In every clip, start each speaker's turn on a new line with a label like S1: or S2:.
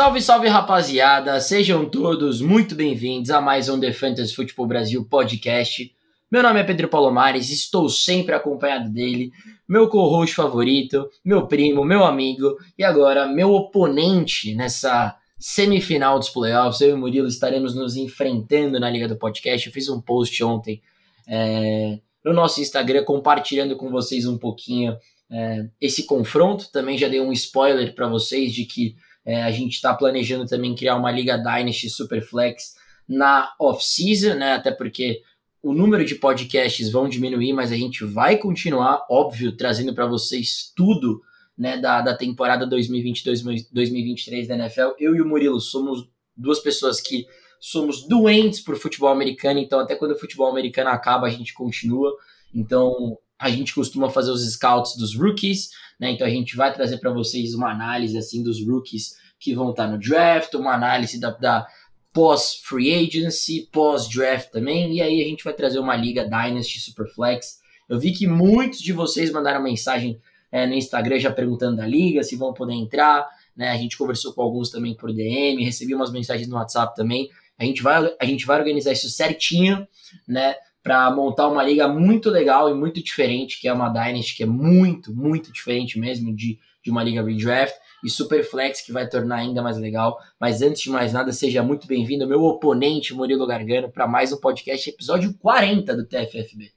S1: Salve, salve rapaziada, sejam todos muito bem-vindos a mais um The Fantasy Football Brasil podcast. Meu nome é Pedro Palomares, estou sempre acompanhado dele, meu co-host favorito, meu primo, meu amigo e agora meu oponente nessa semifinal dos playoffs. Eu e Murilo estaremos nos enfrentando na Liga do Podcast. Eu fiz um post ontem é, no nosso Instagram compartilhando com vocês um pouquinho é, esse confronto. Também já dei um spoiler para vocês de que é, a gente está planejando também criar uma Liga Dynasty Superflex na off-season, né? Até porque o número de podcasts vão diminuir, mas a gente vai continuar, óbvio, trazendo para vocês tudo né, da, da temporada 2022-2023 da NFL. Eu e o Murilo somos duas pessoas que somos doentes por futebol americano, então até quando o futebol americano acaba, a gente continua. Então a gente costuma fazer os scouts dos rookies, né? Então a gente vai trazer para vocês uma análise assim dos rookies que vão estar tá no draft, uma análise da, da pós-free agency, pós-draft também, e aí a gente vai trazer uma liga Dynasty Superflex. Eu vi que muitos de vocês mandaram mensagem é, no Instagram já perguntando da liga, se vão poder entrar, né? A gente conversou com alguns também por DM, recebi umas mensagens no WhatsApp também. A gente vai, a gente vai organizar isso certinho, né? Para montar uma liga muito legal e muito diferente, que é uma Dynasty, que é muito, muito diferente mesmo de, de uma liga redraft e Superflex, que vai tornar ainda mais legal. Mas antes de mais nada, seja muito bem-vindo, meu oponente Murilo Gargano, para mais um podcast, episódio 40 do TFFB.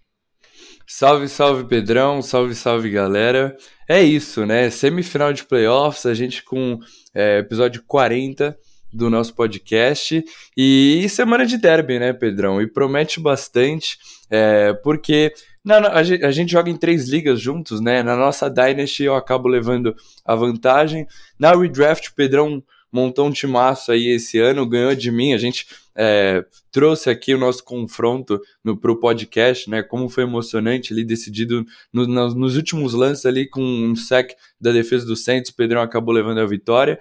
S2: Salve, salve Pedrão, salve, salve galera. É isso, né? Semifinal de playoffs, a gente com é, episódio 40 do nosso podcast. E semana de derby, né, Pedrão? E promete bastante, é, porque na, a, gente, a, gente, joga em três ligas juntos, né? Na nossa Dynasty eu acabo levando a vantagem. Na Redraft, o Pedrão montou um timaço aí esse ano, ganhou de mim. A gente é, trouxe aqui o nosso confronto no, pro podcast, né? Como foi emocionante ali, decidido no, nos, nos últimos lances ali com um sec da defesa do Santos, o Pedrão acabou levando a vitória.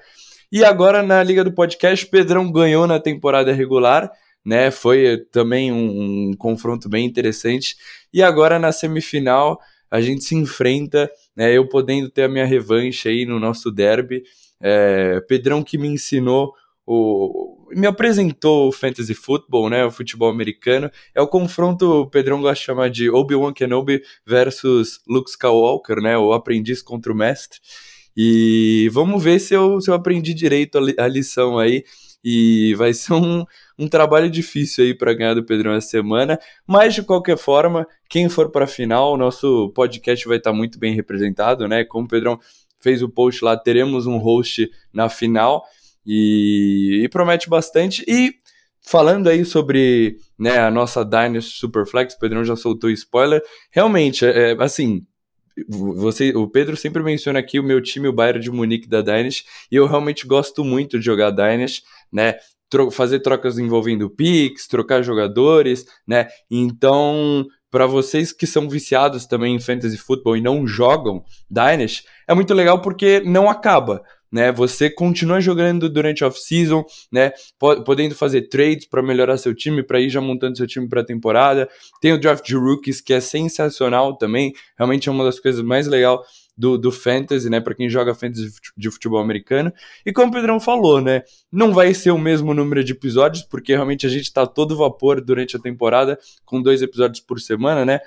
S2: E agora na Liga do Podcast, Pedrão ganhou na temporada regular, né? Foi também um, um confronto bem interessante. E agora na semifinal a gente se enfrenta, né? Eu podendo ter a minha revanche aí no nosso derby. É, Pedrão que me ensinou o, me apresentou o fantasy football, né, o futebol americano, é o confronto, o Pedrão gosta de chamar de Obi-Wan Kenobi versus Luke Skywalker, né, o aprendiz contra o mestre, e vamos ver se eu, se eu aprendi direito a, li, a lição aí, e vai ser um, um trabalho difícil aí para ganhar do Pedrão essa semana, mas de qualquer forma, quem for para a final, nosso podcast vai estar tá muito bem representado, né, como o Pedrão fez o post lá, teremos um host na final e, e promete bastante. E falando aí sobre né, a nossa Dynasty Superflex, o Pedrão já soltou spoiler. Realmente, é, é, assim, você, o Pedro sempre menciona aqui o meu time, o Bayern de Munique da Dynasty, e eu realmente gosto muito de jogar Dynasty, né? Tro fazer trocas envolvendo picks, trocar jogadores, né? Então, para vocês que são viciados também em fantasy football e não jogam Dynasty, é muito legal porque não acaba. Né, você continua jogando durante off-season, né, podendo fazer trades para melhorar seu time, para ir já montando seu time para a temporada. Tem o draft de rookies que é sensacional também, realmente é uma das coisas mais legais do, do Fantasy, né? Para quem joga Fantasy de futebol americano. E como o Pedrão falou, né? Não vai ser o mesmo número de episódios, porque realmente a gente está todo vapor durante a temporada, com dois episódios por semana, né?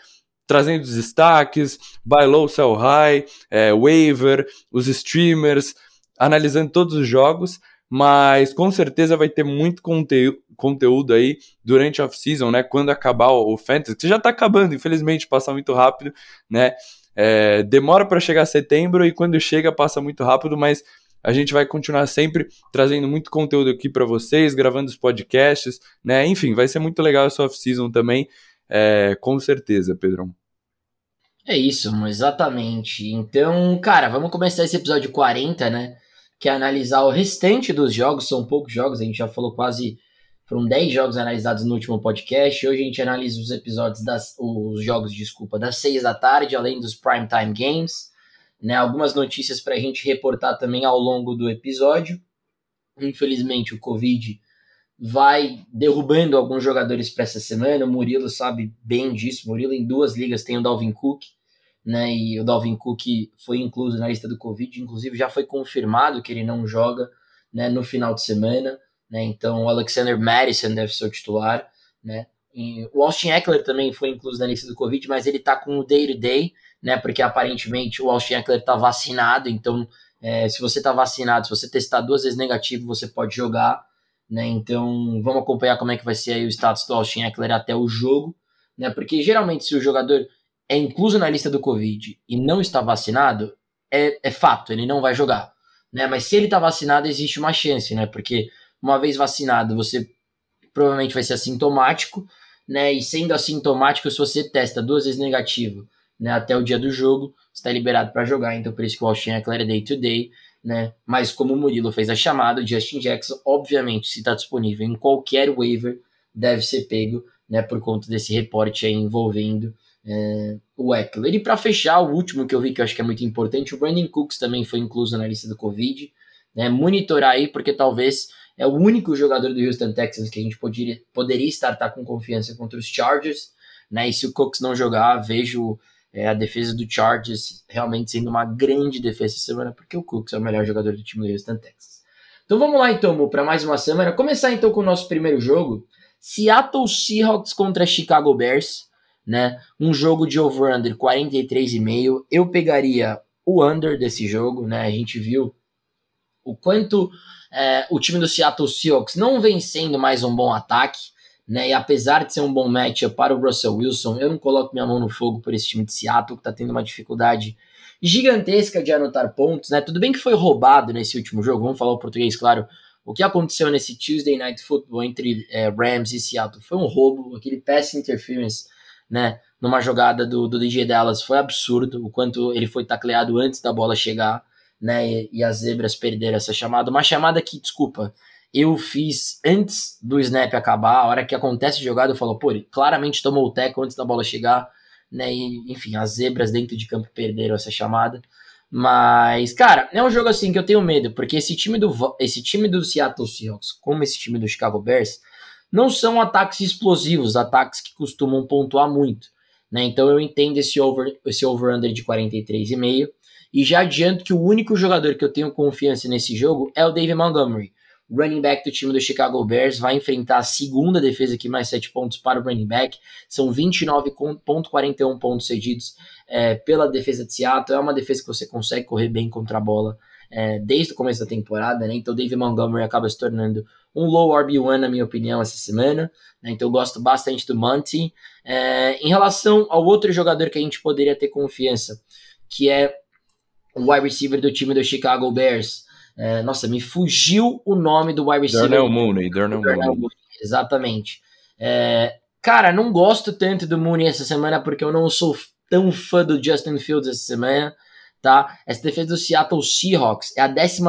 S2: Trazendo os destaques, buy low, sell high, é, waiver, os streamers, analisando todos os jogos mas com certeza vai ter muito conteúdo, conteúdo aí durante a off-season, né? Quando acabar o Fantasy, que já tá acabando, infelizmente, passa muito rápido, né? É, demora para chegar setembro e quando chega passa muito rápido, mas a gente vai continuar sempre trazendo muito conteúdo aqui para vocês, gravando os podcasts, né? Enfim, vai ser muito legal essa off-season também, é, com certeza, Pedrão.
S1: É isso, exatamente. Então, cara, vamos começar esse episódio 40, né? Que é analisar o restante dos jogos, são poucos jogos, a gente já falou quase foram 10 jogos analisados no último podcast. Hoje a gente analisa os episódios das. os jogos, desculpa, das 6 da tarde, além dos primetime games. Né, algumas notícias para a gente reportar também ao longo do episódio. Infelizmente, o Covid vai derrubando alguns jogadores para essa semana. O Murilo sabe bem disso. Murilo, em duas ligas, tem o Dalvin Cook, né? E o Dalvin Cook foi incluso na lista do Covid. Inclusive, já foi confirmado que ele não joga né, no final de semana. Né, então o Alexander Madison deve ser o titular. Né, e o Austin Eckler também foi incluso na lista do Covid, mas ele está com o day-to-day, -day, né, porque aparentemente o Austin Eckler está vacinado, então é, se você está vacinado, se você testar duas vezes negativo, você pode jogar. Né, então vamos acompanhar como é que vai ser o status do Austin Eckler até o jogo. Né, porque geralmente se o jogador é incluso na lista do Covid e não está vacinado, é, é fato, ele não vai jogar. Né? Mas se ele está vacinado, existe uma chance, né? Porque uma vez vacinado, você provavelmente vai ser assintomático, né? E sendo assintomático, se você testa duas vezes negativo, né? Até o dia do jogo, está liberado para jogar. Então, por isso que o Austin Eckler é day to day, né? Mas como o Murilo fez a chamada, o Justin Jackson, obviamente, se está disponível em qualquer waiver, deve ser pego, né? Por conta desse reporte envolvendo é, o Eckler. E para fechar, o último que eu vi que eu acho que é muito importante, o Brandon Cooks também foi incluso na lista do Covid. Né, monitorar aí, porque talvez é o único jogador do Houston Texans que a gente poderia, poderia startar com confiança contra os Chargers. Né, e se o Cooks não jogar, vejo é, a defesa do Chargers realmente sendo uma grande defesa essa semana, porque o Cooks é o melhor jogador do time do Houston Texans. Então vamos lá então, para mais uma semana. Começar então com o nosso primeiro jogo. Seattle Seahawks contra Chicago Bears né? Um jogo de over-under 43,5. Eu pegaria o under desse jogo, né? A gente viu o quanto é, o time do Seattle Seahawks não vem sendo mais um bom ataque, né? E apesar de ser um bom match para o Russell Wilson, eu não coloco minha mão no fogo por esse time de Seattle que está tendo uma dificuldade gigantesca de anotar pontos, né? Tudo bem que foi roubado nesse último jogo, vamos falar o português, claro. O que aconteceu nesse Tuesday Night Football entre é, Rams e Seattle foi um roubo, aquele pass interference né? Numa jogada do, do DJ Dallas foi absurdo o quanto ele foi tacleado antes da bola chegar, né? E, e as zebras perderam essa chamada. Uma chamada que, desculpa, eu fiz antes do snap acabar, a hora que acontece a jogada, eu falo, pô, ele claramente tomou o teco antes da bola chegar, né? E, enfim, as zebras dentro de campo perderam essa chamada. Mas, cara, é um jogo assim que eu tenho medo, porque esse time do, esse time do Seattle Seahawks, como esse time do Chicago Bears, não são ataques explosivos, ataques que costumam pontuar muito. Né? Então eu entendo esse over esse over-under de 43,5. E já adianto que o único jogador que eu tenho confiança nesse jogo é o David Montgomery. running back do time do Chicago Bears vai enfrentar a segunda defesa que mais 7 pontos para o running back. São 29,41 pontos cedidos é, pela defesa de Seattle. É uma defesa que você consegue correr bem contra a bola é, desde o começo da temporada, né? Então o David Montgomery acaba se tornando um low RB1, na minha opinião, essa semana. Né? Então eu gosto bastante do Monty. É, em relação ao outro jogador que a gente poderia ter confiança, que é o wide receiver do time do Chicago Bears. É, nossa, me fugiu o nome do wide receiver.
S2: Darnell Mooney. Darnell, Mooney.
S1: Exatamente. É, cara, não gosto tanto do Mooney essa semana porque eu não sou tão fã do Justin Fields essa semana tá? Essa defesa do Seattle Seahawks é a 12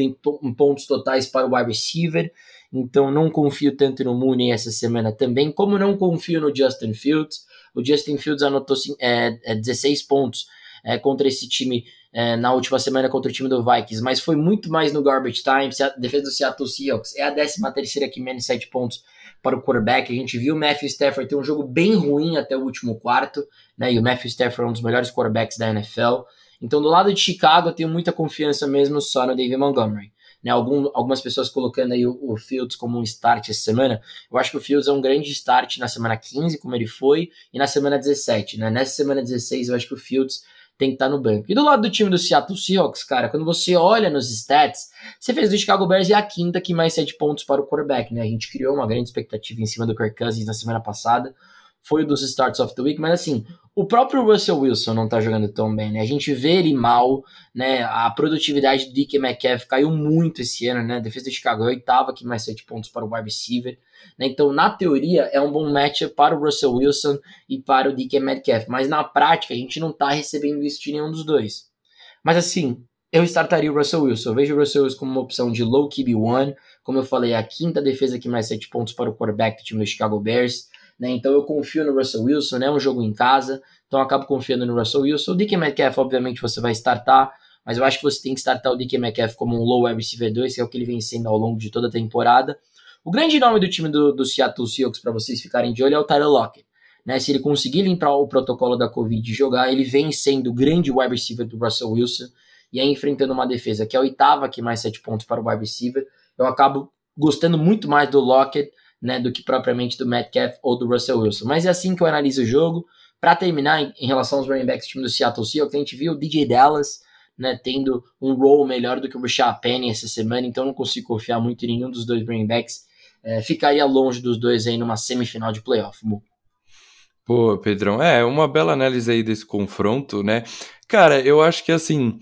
S1: em, em pontos totais para o wide receiver, então não confio tanto no Mooney essa semana também, como não confio no Justin Fields. O Justin Fields anotou é, é 16 pontos é, contra esse time é, na última semana contra o time do Vikings, mas foi muito mais no garbage time. A defesa do Seattle Seahawks é a 13 terceira que menos 7 pontos para o quarterback. A gente viu o Matthew Stafford ter um jogo bem ruim até o último quarto, né? E o Matthew Stafford é um dos melhores quarterbacks da NFL. Então, do lado de Chicago, eu tenho muita confiança mesmo só no David Montgomery. Né, algum, algumas pessoas colocando aí o, o, Fields como um start essa semana. Eu acho que o Fields é um grande start na semana 15, como ele foi, e na semana 17. Né? Nessa semana 16, eu acho que o Fields tem que estar no banco. E do lado do time do Seattle Seahawks, cara, quando você olha nos stats, você fez do Chicago Bears e a quinta que mais sete pontos para o quarterback, né? A gente criou uma grande expectativa em cima do Kirk Cousins na semana passada foi dos starts of the week, mas assim, o próprio Russell Wilson não tá jogando tão bem, né? A gente vê ele mal, né? A produtividade do DK Metcalf caiu muito esse ano, né? A defesa do Chicago é oitava que mais sete pontos para o wide receiver, né? Então, na teoria, é um bom match para o Russell Wilson e para o DK Metcalf, mas na prática a gente não tá recebendo isso de nenhum dos dois. Mas assim, eu startaria o Russell Wilson. Eu vejo o Russell Wilson como uma opção de low QB1, como eu falei, a quinta defesa que mais sete pontos para o quarterback do time do Chicago Bears. Né? Então eu confio no Russell Wilson, né? é um jogo em casa, então eu acabo confiando no Russell Wilson. O DK Metcalf, obviamente, você vai startar, mas eu acho que você tem que startar o DK Metcalf como um low receiver 2, que é o que ele vem sendo ao longo de toda a temporada. O grande nome do time do, do Seattle Seahawks, para vocês ficarem de olho, é o Tyler Lockett. Né, se ele conseguir limpar o protocolo da Covid e jogar, ele vem sendo o grande wide receiver do Russell Wilson. e aí enfrentando uma defesa que é a oitava, que mais sete pontos para o wide receiver, eu acabo gostando muito mais do Lockett né, do que propriamente do Metcalf ou do Russell Wilson. Mas é assim que eu analiso o jogo. Para terminar, em, relação aos running backs do time do Seattle Seahawks, a gente viu o DJ Dallas né, tendo um role melhor do que o Rashad Penny essa semana, então não consigo confiar muito em nenhum dos dois running backs. É, ficaria longe dos dois aí numa semifinal de playoff.
S2: Pô, Pedrão, é uma bela análise aí desse confronto, né? Cara, eu acho que assim,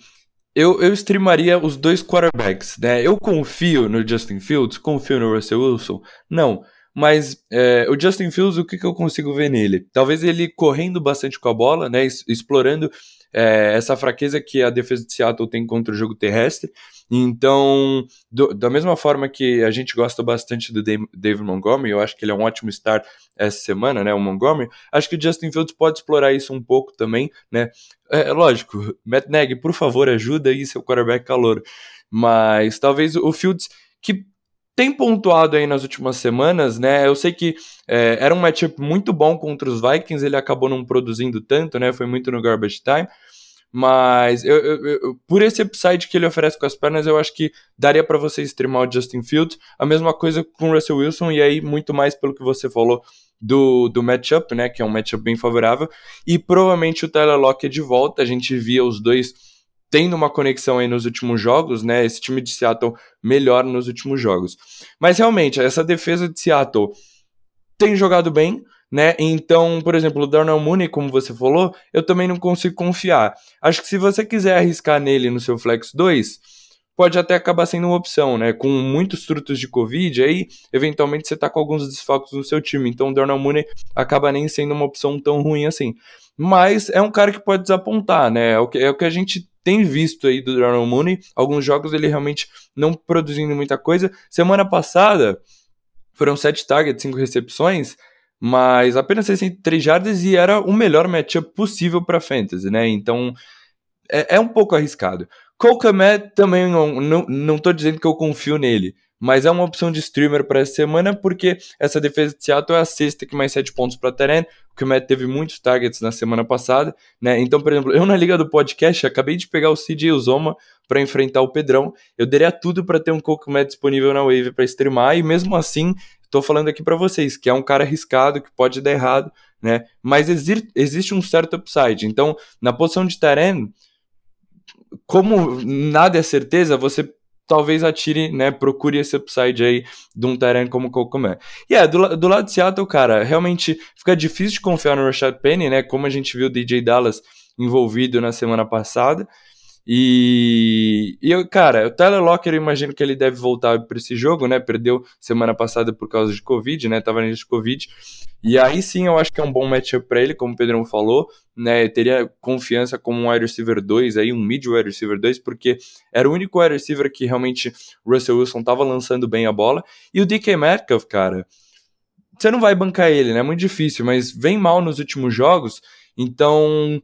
S2: eu, eu streamaria os dois quarterbacks, né? Eu confio no Justin Fields, confio no Russell Wilson? Não. Mas é, o Justin Fields, o que, que eu consigo ver nele? Talvez ele correndo bastante com a bola, né? Explorando é, essa fraqueza que a defesa de Seattle tem contra o jogo terrestre. Então, do, da mesma forma que a gente gosta bastante do David Montgomery, eu acho que ele é um ótimo start essa semana, né? O Montgomery, acho que o Justin Fields pode explorar isso um pouco também, né? É, lógico, Matt Nagy, por favor, ajuda aí seu quarterback calor. Mas talvez o Fields, que tem pontuado aí nas últimas semanas, né? Eu sei que é, era um matchup muito bom contra os Vikings, ele acabou não produzindo tanto, né? Foi muito no garbage time. Mas eu, eu, eu, por esse upside que ele oferece com as pernas, eu acho que daria para você streamar o Justin Fields. A mesma coisa com o Russell Wilson, e aí muito mais pelo que você falou do, do matchup, né? Que é um matchup bem favorável. E provavelmente o Tyler Lockett de volta. A gente via os dois tendo uma conexão aí nos últimos jogos, né? Esse time de Seattle melhor nos últimos jogos. Mas realmente, essa defesa de Seattle tem jogado bem, né? Então, por exemplo, o Darnell Mooney, como você falou, eu também não consigo confiar. Acho que se você quiser arriscar nele no seu Flex 2, pode até acabar sendo uma opção, né? Com muitos trutos de Covid, aí eventualmente você tá com alguns desfalques no seu time. Então o Darnell Mooney acaba nem sendo uma opção tão ruim assim. Mas é um cara que pode desapontar, né? É o que, é o que a gente tem visto aí do Darnell Mooney, alguns jogos ele realmente não produzindo muita coisa. Semana passada foram 7 targets, 5 recepções, mas apenas 63 jardas e era o melhor matchup possível para fantasy, né? Então é, é, um pouco arriscado. Cole também não, não, não tô dizendo que eu confio nele, mas é uma opção de streamer para essa semana, porque essa defesa de Seattle é a sexta que mais 7 pontos para Teren, que o Matt teve muitos targets na semana passada, né? Então, por exemplo, eu na liga do podcast acabei de pegar o CJ Uzoma para enfrentar o Pedrão. Eu daria tudo para ter um Coco Matt disponível na Wave para streamar, e mesmo assim, estou falando aqui para vocês que é um cara arriscado, que pode dar errado, né? Mas exi existe um certo upside. Então, na posição de Teren, como nada é certeza, você talvez atire, né, procure esse upside aí de um Tyrant como Cocomé. E é, do, do lado de Seattle, cara, realmente fica difícil de confiar no Rashad Penny, né, como a gente viu o DJ Dallas envolvido na semana passada, e, e cara, o Tyler Locker, eu imagino que ele deve voltar para esse jogo, né? Perdeu semana passada por causa de Covid, né? Tava de Covid. E aí sim eu acho que é um bom matchup para ele, como o Pedrão falou, né? Eu teria confiança como um wide receiver 2, aí um mid wide receiver 2, porque era o único wide receiver que realmente Russell Wilson tava lançando bem a bola. E o DK Metcalf, cara, você não vai bancar ele, né? É muito difícil, mas vem mal nos últimos jogos, então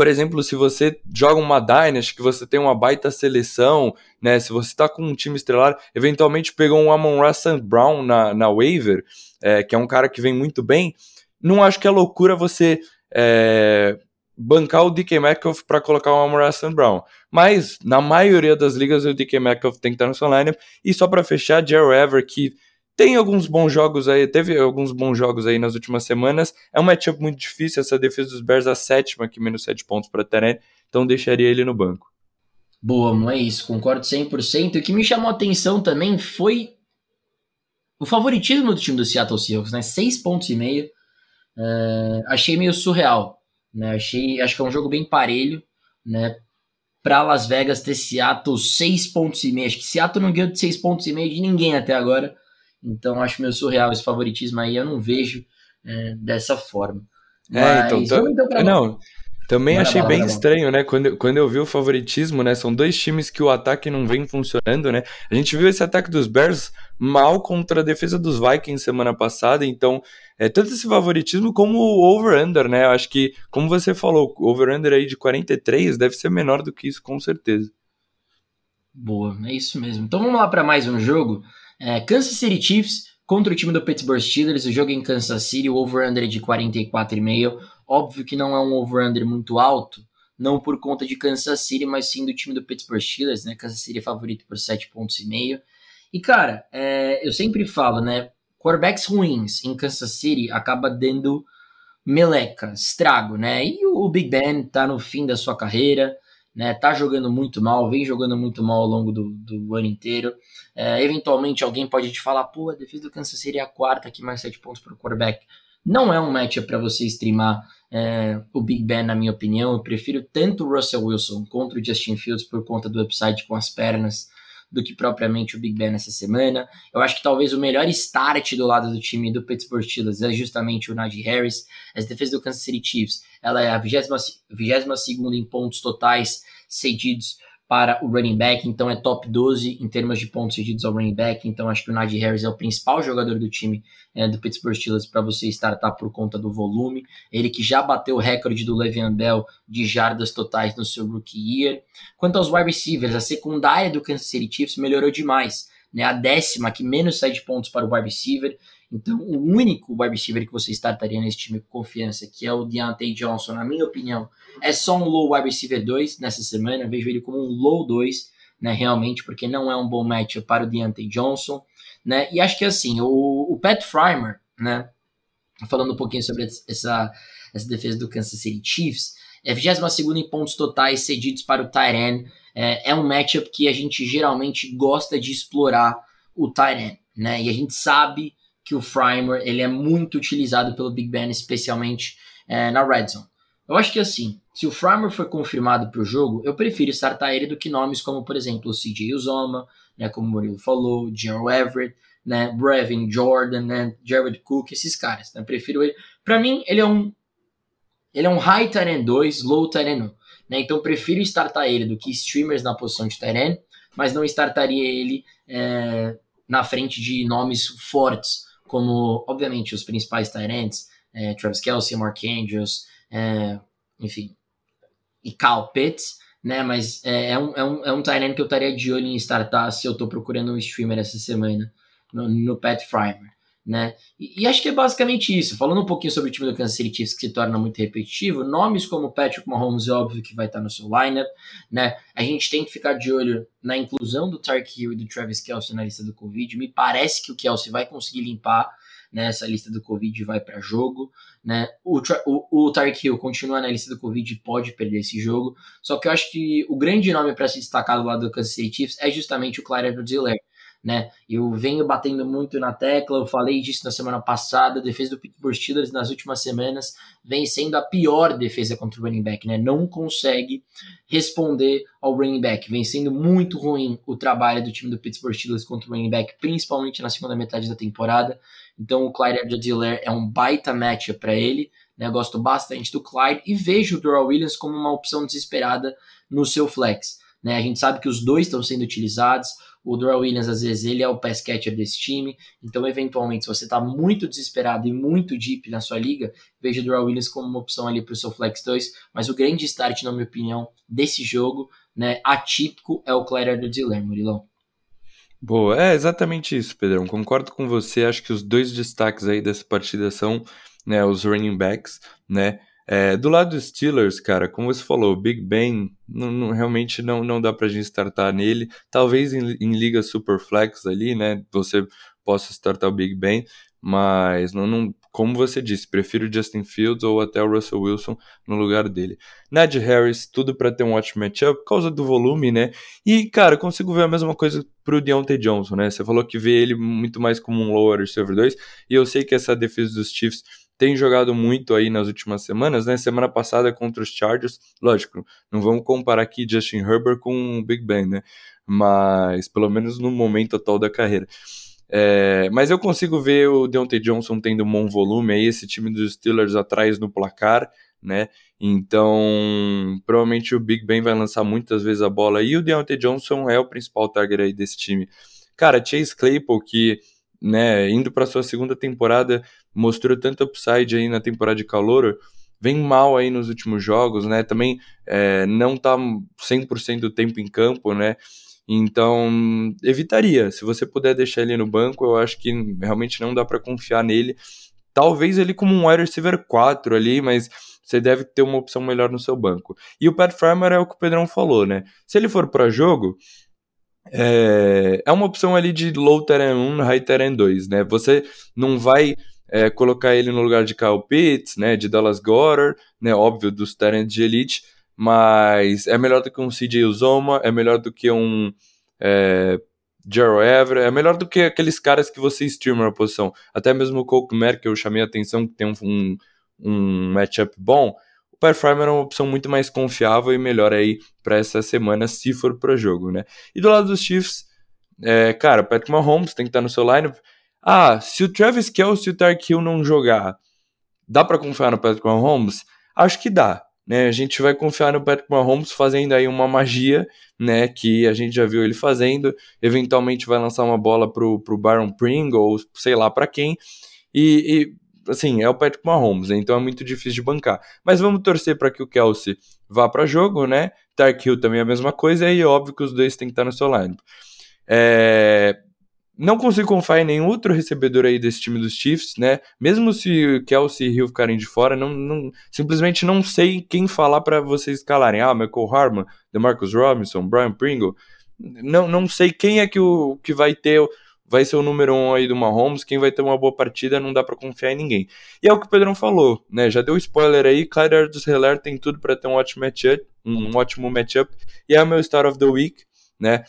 S2: por exemplo, se você joga uma Dynasty, que você tem uma baita seleção, né? Se você tá com um time estrelar, eventualmente pegou um Amon Russell Brown na, na waiver, é, que é um cara que vem muito bem, não acho que é loucura você é, bancar o DK Metcalf para colocar o Amon Russell Brown. Mas, na maioria das ligas, o DK Metcalf tem que estar no seu lineup. E só para fechar, Jerry Ever, que tem alguns bons jogos aí, teve alguns bons jogos aí nas últimas semanas. É um matchup muito difícil, essa defesa dos Bears a sétima, que menos 7 pontos para Teren, então deixaria ele no banco.
S1: Boa, não é isso, concordo 100%. O que me chamou a atenção também foi o favoritismo do time do Seattle Seahawks, né? 6 pontos e meio. Uh, achei meio surreal, né? Achei, acho que é um jogo bem parelho, né? Para Las Vegas ter Seattle 6 pontos e meio. Acho que Seattle não ganhou de 6 pontos e meio de ninguém até agora. Então acho meio surreal esse favoritismo aí, eu não vejo é, dessa forma.
S2: É, então, Mas, então, então pra... não, também achei bem estranho, né? Quando, quando eu vi o favoritismo, né? São dois times que o ataque não vem funcionando, né? A gente viu esse ataque dos Bears mal contra a defesa dos Vikings semana passada, então é tanto esse favoritismo como o over-under, né? Eu acho que, como você falou, o over-under aí de 43 deve ser menor do que isso, com certeza.
S1: Boa, é isso mesmo. Então vamos lá para mais um jogo. É, Kansas City Chiefs contra o time do Pittsburgh Steelers, o jogo em Kansas City, o over-under de 44,5. Óbvio que não é um over-under muito alto, não por conta de Kansas City, mas sim do time do Pittsburgh Steelers, né? Kansas City é favorito por 7 pontos e. E cara, é, eu sempre falo, né? Quarterbacks ruins em Kansas City acaba dando meleca, estrago, né? E o Big Ben tá no fim da sua carreira, né? Tá jogando muito mal, vem jogando muito mal ao longo do, do ano inteiro. É, eventualmente alguém pode te falar, pô, a defesa do Kansas é a quarta aqui, mais 7 pontos pro quarterback. Não é um matchup para você streamar é, o Big Ben, na minha opinião. Eu prefiro tanto o Russell Wilson contra o Justin Fields por conta do upside com as pernas do que propriamente o Big Ben essa semana. Eu acho que talvez o melhor start do lado do time do Pittsburgh Steelers é justamente o Najee Harris. As defesas do Kansas City Chiefs, ela é a 22 em pontos totais cedidos para o running back, então é top 12 em termos de pontos cedidos ao running back, então acho que o Najee Harris é o principal jogador do time é, do Pittsburgh Steelers para você startar por conta do volume, ele que já bateu o recorde do Le'Veon Bell de jardas totais no seu rookie year. Quanto aos wide receivers, a secundária do Kansas City Chiefs melhorou demais, né, a décima que menos cede pontos para o wide receiver, então, o único wide receiver que você startaria nesse time com confiança, que é o Deontay Johnson, na minha opinião, é só um low wide receiver 2 nessa semana. Eu vejo ele como um low 2, né, realmente, porque não é um bom match para o Deontay Johnson, né? E acho que assim, o, o Pat Frymer, né, falando um pouquinho sobre essa, essa defesa do Kansas City Chiefs, é 22 em pontos totais cedidos para o Tyren. É, é um matchup que a gente geralmente gosta de explorar o Tyren, né? E a gente sabe que o Frymer ele é muito utilizado pelo Big Ben, especialmente é, na Red Zone. Eu acho que assim, se o Frymer for confirmado para o jogo, eu prefiro startar ele do que nomes como, por exemplo, o CJ Uzoma, né, como o Murilo falou, Gerald Everett, né, Brevin Jordan, né, Jared Cook, esses caras. Né, prefiro ele. Para mim, ele é um ele é um high Tyrant 2, low Tyrant 1. Né, então prefiro startar ele do que streamers na posição de Tyrant, mas não startaria ele é, na frente de nomes fortes como, obviamente, os principais Tyrants, é, Travis Kelsey, Mark Andrews, é, enfim, e Cal Pitts, né? Mas é, é um, é um, é um Tyrant que eu estaria de olho em startar se eu estou procurando um streamer essa semana no, no Pat Frymer né? E, e, acho que é basicamente isso. Falando um pouquinho sobre o time do Kansas City Chiefs, que se torna muito repetitivo, nomes como Patrick Mahomes, é óbvio que vai estar no seu lineup, né? A gente tem que ficar de olho na inclusão do Tark Hill e do Travis Kelsey na lista do Covid. Me parece que o Kelsey vai conseguir limpar né, essa lista do Covid e vai para jogo, né? O, o, o Tark Hill continua na lista do Covid e pode perder esse jogo. Só que eu acho que o grande nome para se destacar do lado do Kansas City Chiefs é justamente o Clyde Edwards-Helaire né? Eu venho batendo muito na tecla, eu falei disso na semana passada, a defesa do Pittsburgh Steelers nas últimas semanas vem sendo a pior defesa contra o running back, né? Não consegue responder ao running back, vem sendo muito ruim o trabalho do time do Pittsburgh Steelers contra o running back, principalmente na segunda metade da temporada. Então o Clyde edwards é um baita matchup para ele, né? Gosto bastante do Clyde e vejo o Doral Williams como uma opção desesperada no seu flex. Né? A gente sabe que os dois estão sendo utilizados. O Doral Williams, às vezes, ele é o pass catcher desse time. Então, eventualmente, se você está muito desesperado e muito deep na sua liga, veja o Doral Williams como uma opção ali para o seu Flex 2. Mas o grande start, na minha opinião, desse jogo, né, atípico, é o do Diller, Murilão.
S2: Boa, é exatamente isso, Pedrão. Concordo com você. Acho que os dois destaques aí dessa partida são né, os running backs, né? É, do lado dos Steelers, cara, como você falou, Big Ben não, não, realmente não, não dá pra gente startar nele. Talvez em, em liga Superflex ali, né? Você possa startar o Big Ben, mas não, não, como você disse, prefiro Justin Fields ou até o Russell Wilson no lugar dele. Ned Harris, tudo para ter um ótimo matchup por causa do volume, né? E, cara, consigo ver a mesma coisa pro Deontay Johnson, né? Você falou que vê ele muito mais como um lower receiver 2, e eu sei que essa defesa dos Chiefs tem jogado muito aí nas últimas semanas, né? Semana passada contra os Chargers, lógico, não vamos comparar aqui Justin Herbert com o Big Ben, né? Mas pelo menos no momento atual da carreira. É, mas eu consigo ver o Deontay Johnson tendo um bom volume aí, esse time dos Steelers atrás no placar, né? Então, provavelmente o Big Ben vai lançar muitas vezes a bola e o Deontay Johnson é o principal target aí desse time. Cara, Chase Claypool, que né, indo para sua segunda temporada, mostrou tanto upside aí na temporada de calor, vem mal aí nos últimos jogos, né? Também é, não tá 100% do tempo em campo, né? Então, evitaria. Se você puder deixar ele no banco, eu acho que realmente não dá para confiar nele. Talvez ele como um wide receiver 4 ali, mas você deve ter uma opção melhor no seu banco. E o Pat Farmer é o que o Pedrão falou, né? Se ele for para jogo, é, é uma opção ali de low terrain 1, high terrain 2, né? Você não vai é, colocar ele no lugar de Kyle Pitts, né, de Dallas Goddard, né, óbvio, dos terrains de elite, mas é melhor do que um CJ Uzoma, é melhor do que um é, Jarrell Everett, é melhor do que aqueles caras que você streama na posição. Até mesmo o Coke Merck, que eu chamei a atenção, que tem um, um, matchup bom, o Pat é uma opção muito mais confiável e melhor aí para essa semana, se for para jogo, né? E do lado dos Chiefs, é, cara, Patrick Mahomes tem que estar no seu lineup. Ah, se o Travis Kelce e o Tark Hill não jogar, dá para confiar no Patrick Mahomes? Acho que dá. Né, a gente vai confiar no Patrick Mahomes fazendo aí uma magia, né, que a gente já viu ele fazendo, eventualmente vai lançar uma bola pro, pro Baron Pringle, ou sei lá para quem, e, e, assim, é o Patrick Mahomes, né, então é muito difícil de bancar. Mas vamos torcer para que o Kelsey vá para jogo, né, Tark Hill também é a mesma coisa, e é óbvio que os dois têm que estar no seu line. É, não consigo confiar em nenhum outro recebedor aí desse time dos Chiefs, né? Mesmo se Kelsey e Hill ficarem de fora, não, não, simplesmente não sei quem falar para vocês escalarem. Ah, Michael Harman, DeMarcus Robinson, Brian Pringle. Não, não sei quem é que, o, que vai ter vai ser o número um aí do Mahomes, quem vai ter uma boa partida, não dá para confiar em ninguém. E é o que o Pedrão falou, né? Já deu spoiler aí, Clyde Edwards-Helaire tem tudo para ter um ótimo matchup, um ótimo matchup, e é o meu Star of the Week, né?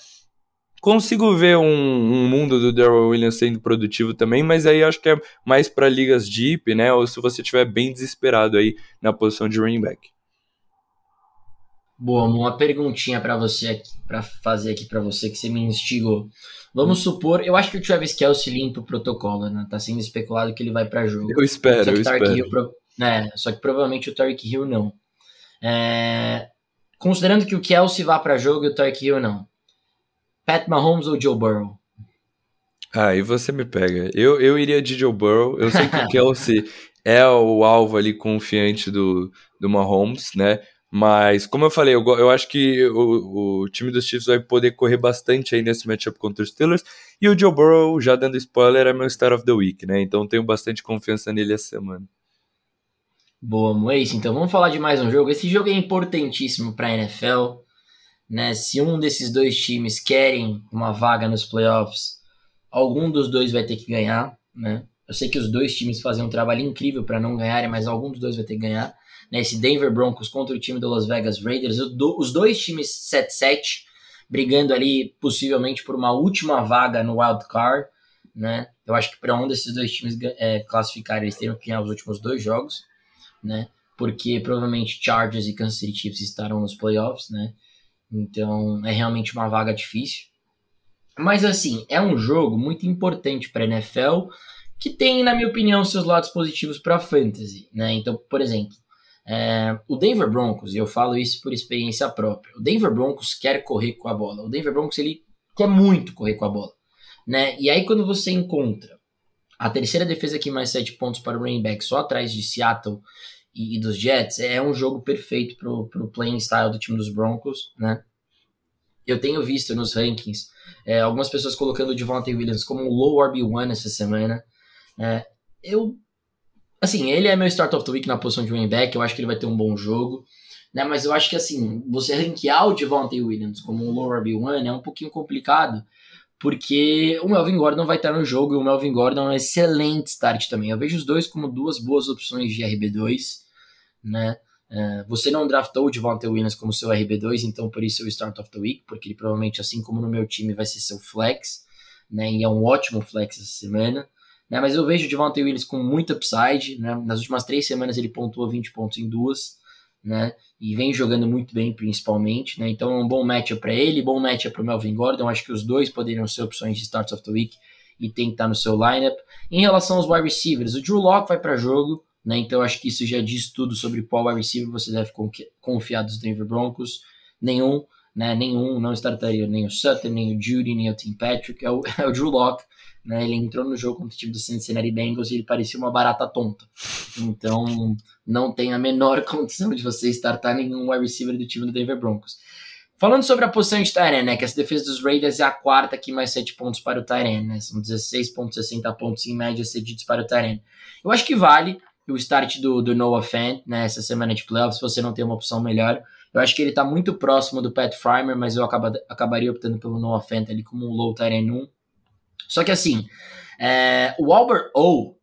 S2: Consigo ver um, um mundo do Daryl Williams sendo produtivo também, mas aí acho que é mais para ligas deep, né? Ou se você estiver bem desesperado aí na posição de running back.
S1: Boa, uma perguntinha para você aqui, para fazer aqui para você que você me instigou. Vamos hum. supor, eu acho que o Travis Kelce limpa o protocolo, né? Tá sendo especulado que ele vai para jogo.
S2: Eu espero, eu espero.
S1: Hill, né? Só que provavelmente o Tarek Hill não. É... Considerando que o Kelsey vá para jogo e o Tarek Hill não. Pat Mahomes ou Joe Burrow?
S2: Aí você me pega. Eu, eu iria de Joe Burrow. Eu sei que o Kelsey é o alvo ali confiante do, do Mahomes, né? Mas, como eu falei, eu, eu acho que o, o time dos Chiefs vai poder correr bastante aí nesse matchup contra os Steelers. E o Joe Burrow, já dando spoiler, é meu Star of the Week, né? Então tenho bastante confiança nele essa semana.
S1: Boa, Moise. Então vamos falar de mais um jogo. Esse jogo é importantíssimo para a NFL né? Se um desses dois times querem uma vaga nos playoffs, algum dos dois vai ter que ganhar, né? Eu sei que os dois times fazem um trabalho incrível para não ganharem, mas algum dos dois vai ter que ganhar. Né? Esse Denver Broncos contra o time do Las Vegas Raiders, os dois times 7-7, brigando ali possivelmente por uma última vaga no wild card, né? Eu acho que para um desses dois times é, classificar, eles teriam que ganhar os últimos dois jogos, né? Porque provavelmente Chargers e Kansas City Chiefs estarão nos playoffs, né? Então é realmente uma vaga difícil. Mas assim, é um jogo muito importante para a NFL que tem, na minha opinião, seus lados positivos para a fantasy. Né? Então, por exemplo, é, o Denver Broncos, e eu falo isso por experiência própria, o Denver Broncos quer correr com a bola. O Denver Broncos ele quer muito correr com a bola. Né? E aí, quando você encontra a terceira defesa aqui mais sete pontos para o running back, só atrás de Seattle e, e dos Jets, é um jogo perfeito pro, pro playing style do time dos Broncos, né? Eu tenho visto nos rankings é, algumas pessoas colocando o Devontae Williams como low RB1 essa semana. É, eu, assim, ele é meu start of the week na posição de running back, eu acho que ele vai ter um bom jogo. Né, mas eu acho que assim, você ranquear o Devontae Williams como um low RB1 é um pouquinho complicado, porque o Melvin Gordon vai estar no jogo e o Melvin Gordon é um excelente start também. Eu vejo os dois como duas boas opções de RB2, né? Uh, você não draftou o Devontae Williams como seu RB2, então por isso é o Start of the Week, porque ele provavelmente, assim como no meu time, vai ser seu flex, né? E é um ótimo flex essa semana. Né? Mas eu vejo o Devontae Williams com muito upside, né? Nas últimas três semanas ele pontuou 20 pontos em duas, né? E vem jogando muito bem, principalmente, né? Então é um bom matchup para ele, bom matchup para o Melvin Gordon. Acho que os dois poderiam ser opções de Starts of the Week e tem que estar no seu lineup. Em relação aos wide receivers, o Drew Locke vai para jogo, né? Então acho que isso já diz tudo sobre qual wide receiver você deve confiar dos Denver Broncos. Nenhum, né? Nenhum, não startaria nem o Sutton, nem o Judy, nem o Tim Patrick. É o, é o Drew Locke. Né? Ele entrou no jogo contra o time do Cincinnati Bengals e ele parecia uma barata tonta. Então não tem a menor condição de você startar nenhum wide receiver do time do Denver Broncos. Falando sobre a posição de Tyrene, né, que essa defesa dos Raiders é a quarta aqui, mais 7 pontos para o Tyrene, né, são 16,60 pontos em média cedidos para o Tyrene. Eu acho que vale, o start do, do Noah Fant, né, semana de playoffs, se você não tem uma opção melhor. Eu acho que ele tá muito próximo do Pat Frymer, mas eu acaba, acabaria optando pelo Noah Fant ali como um low tight 1. Só que assim, é, o Albert O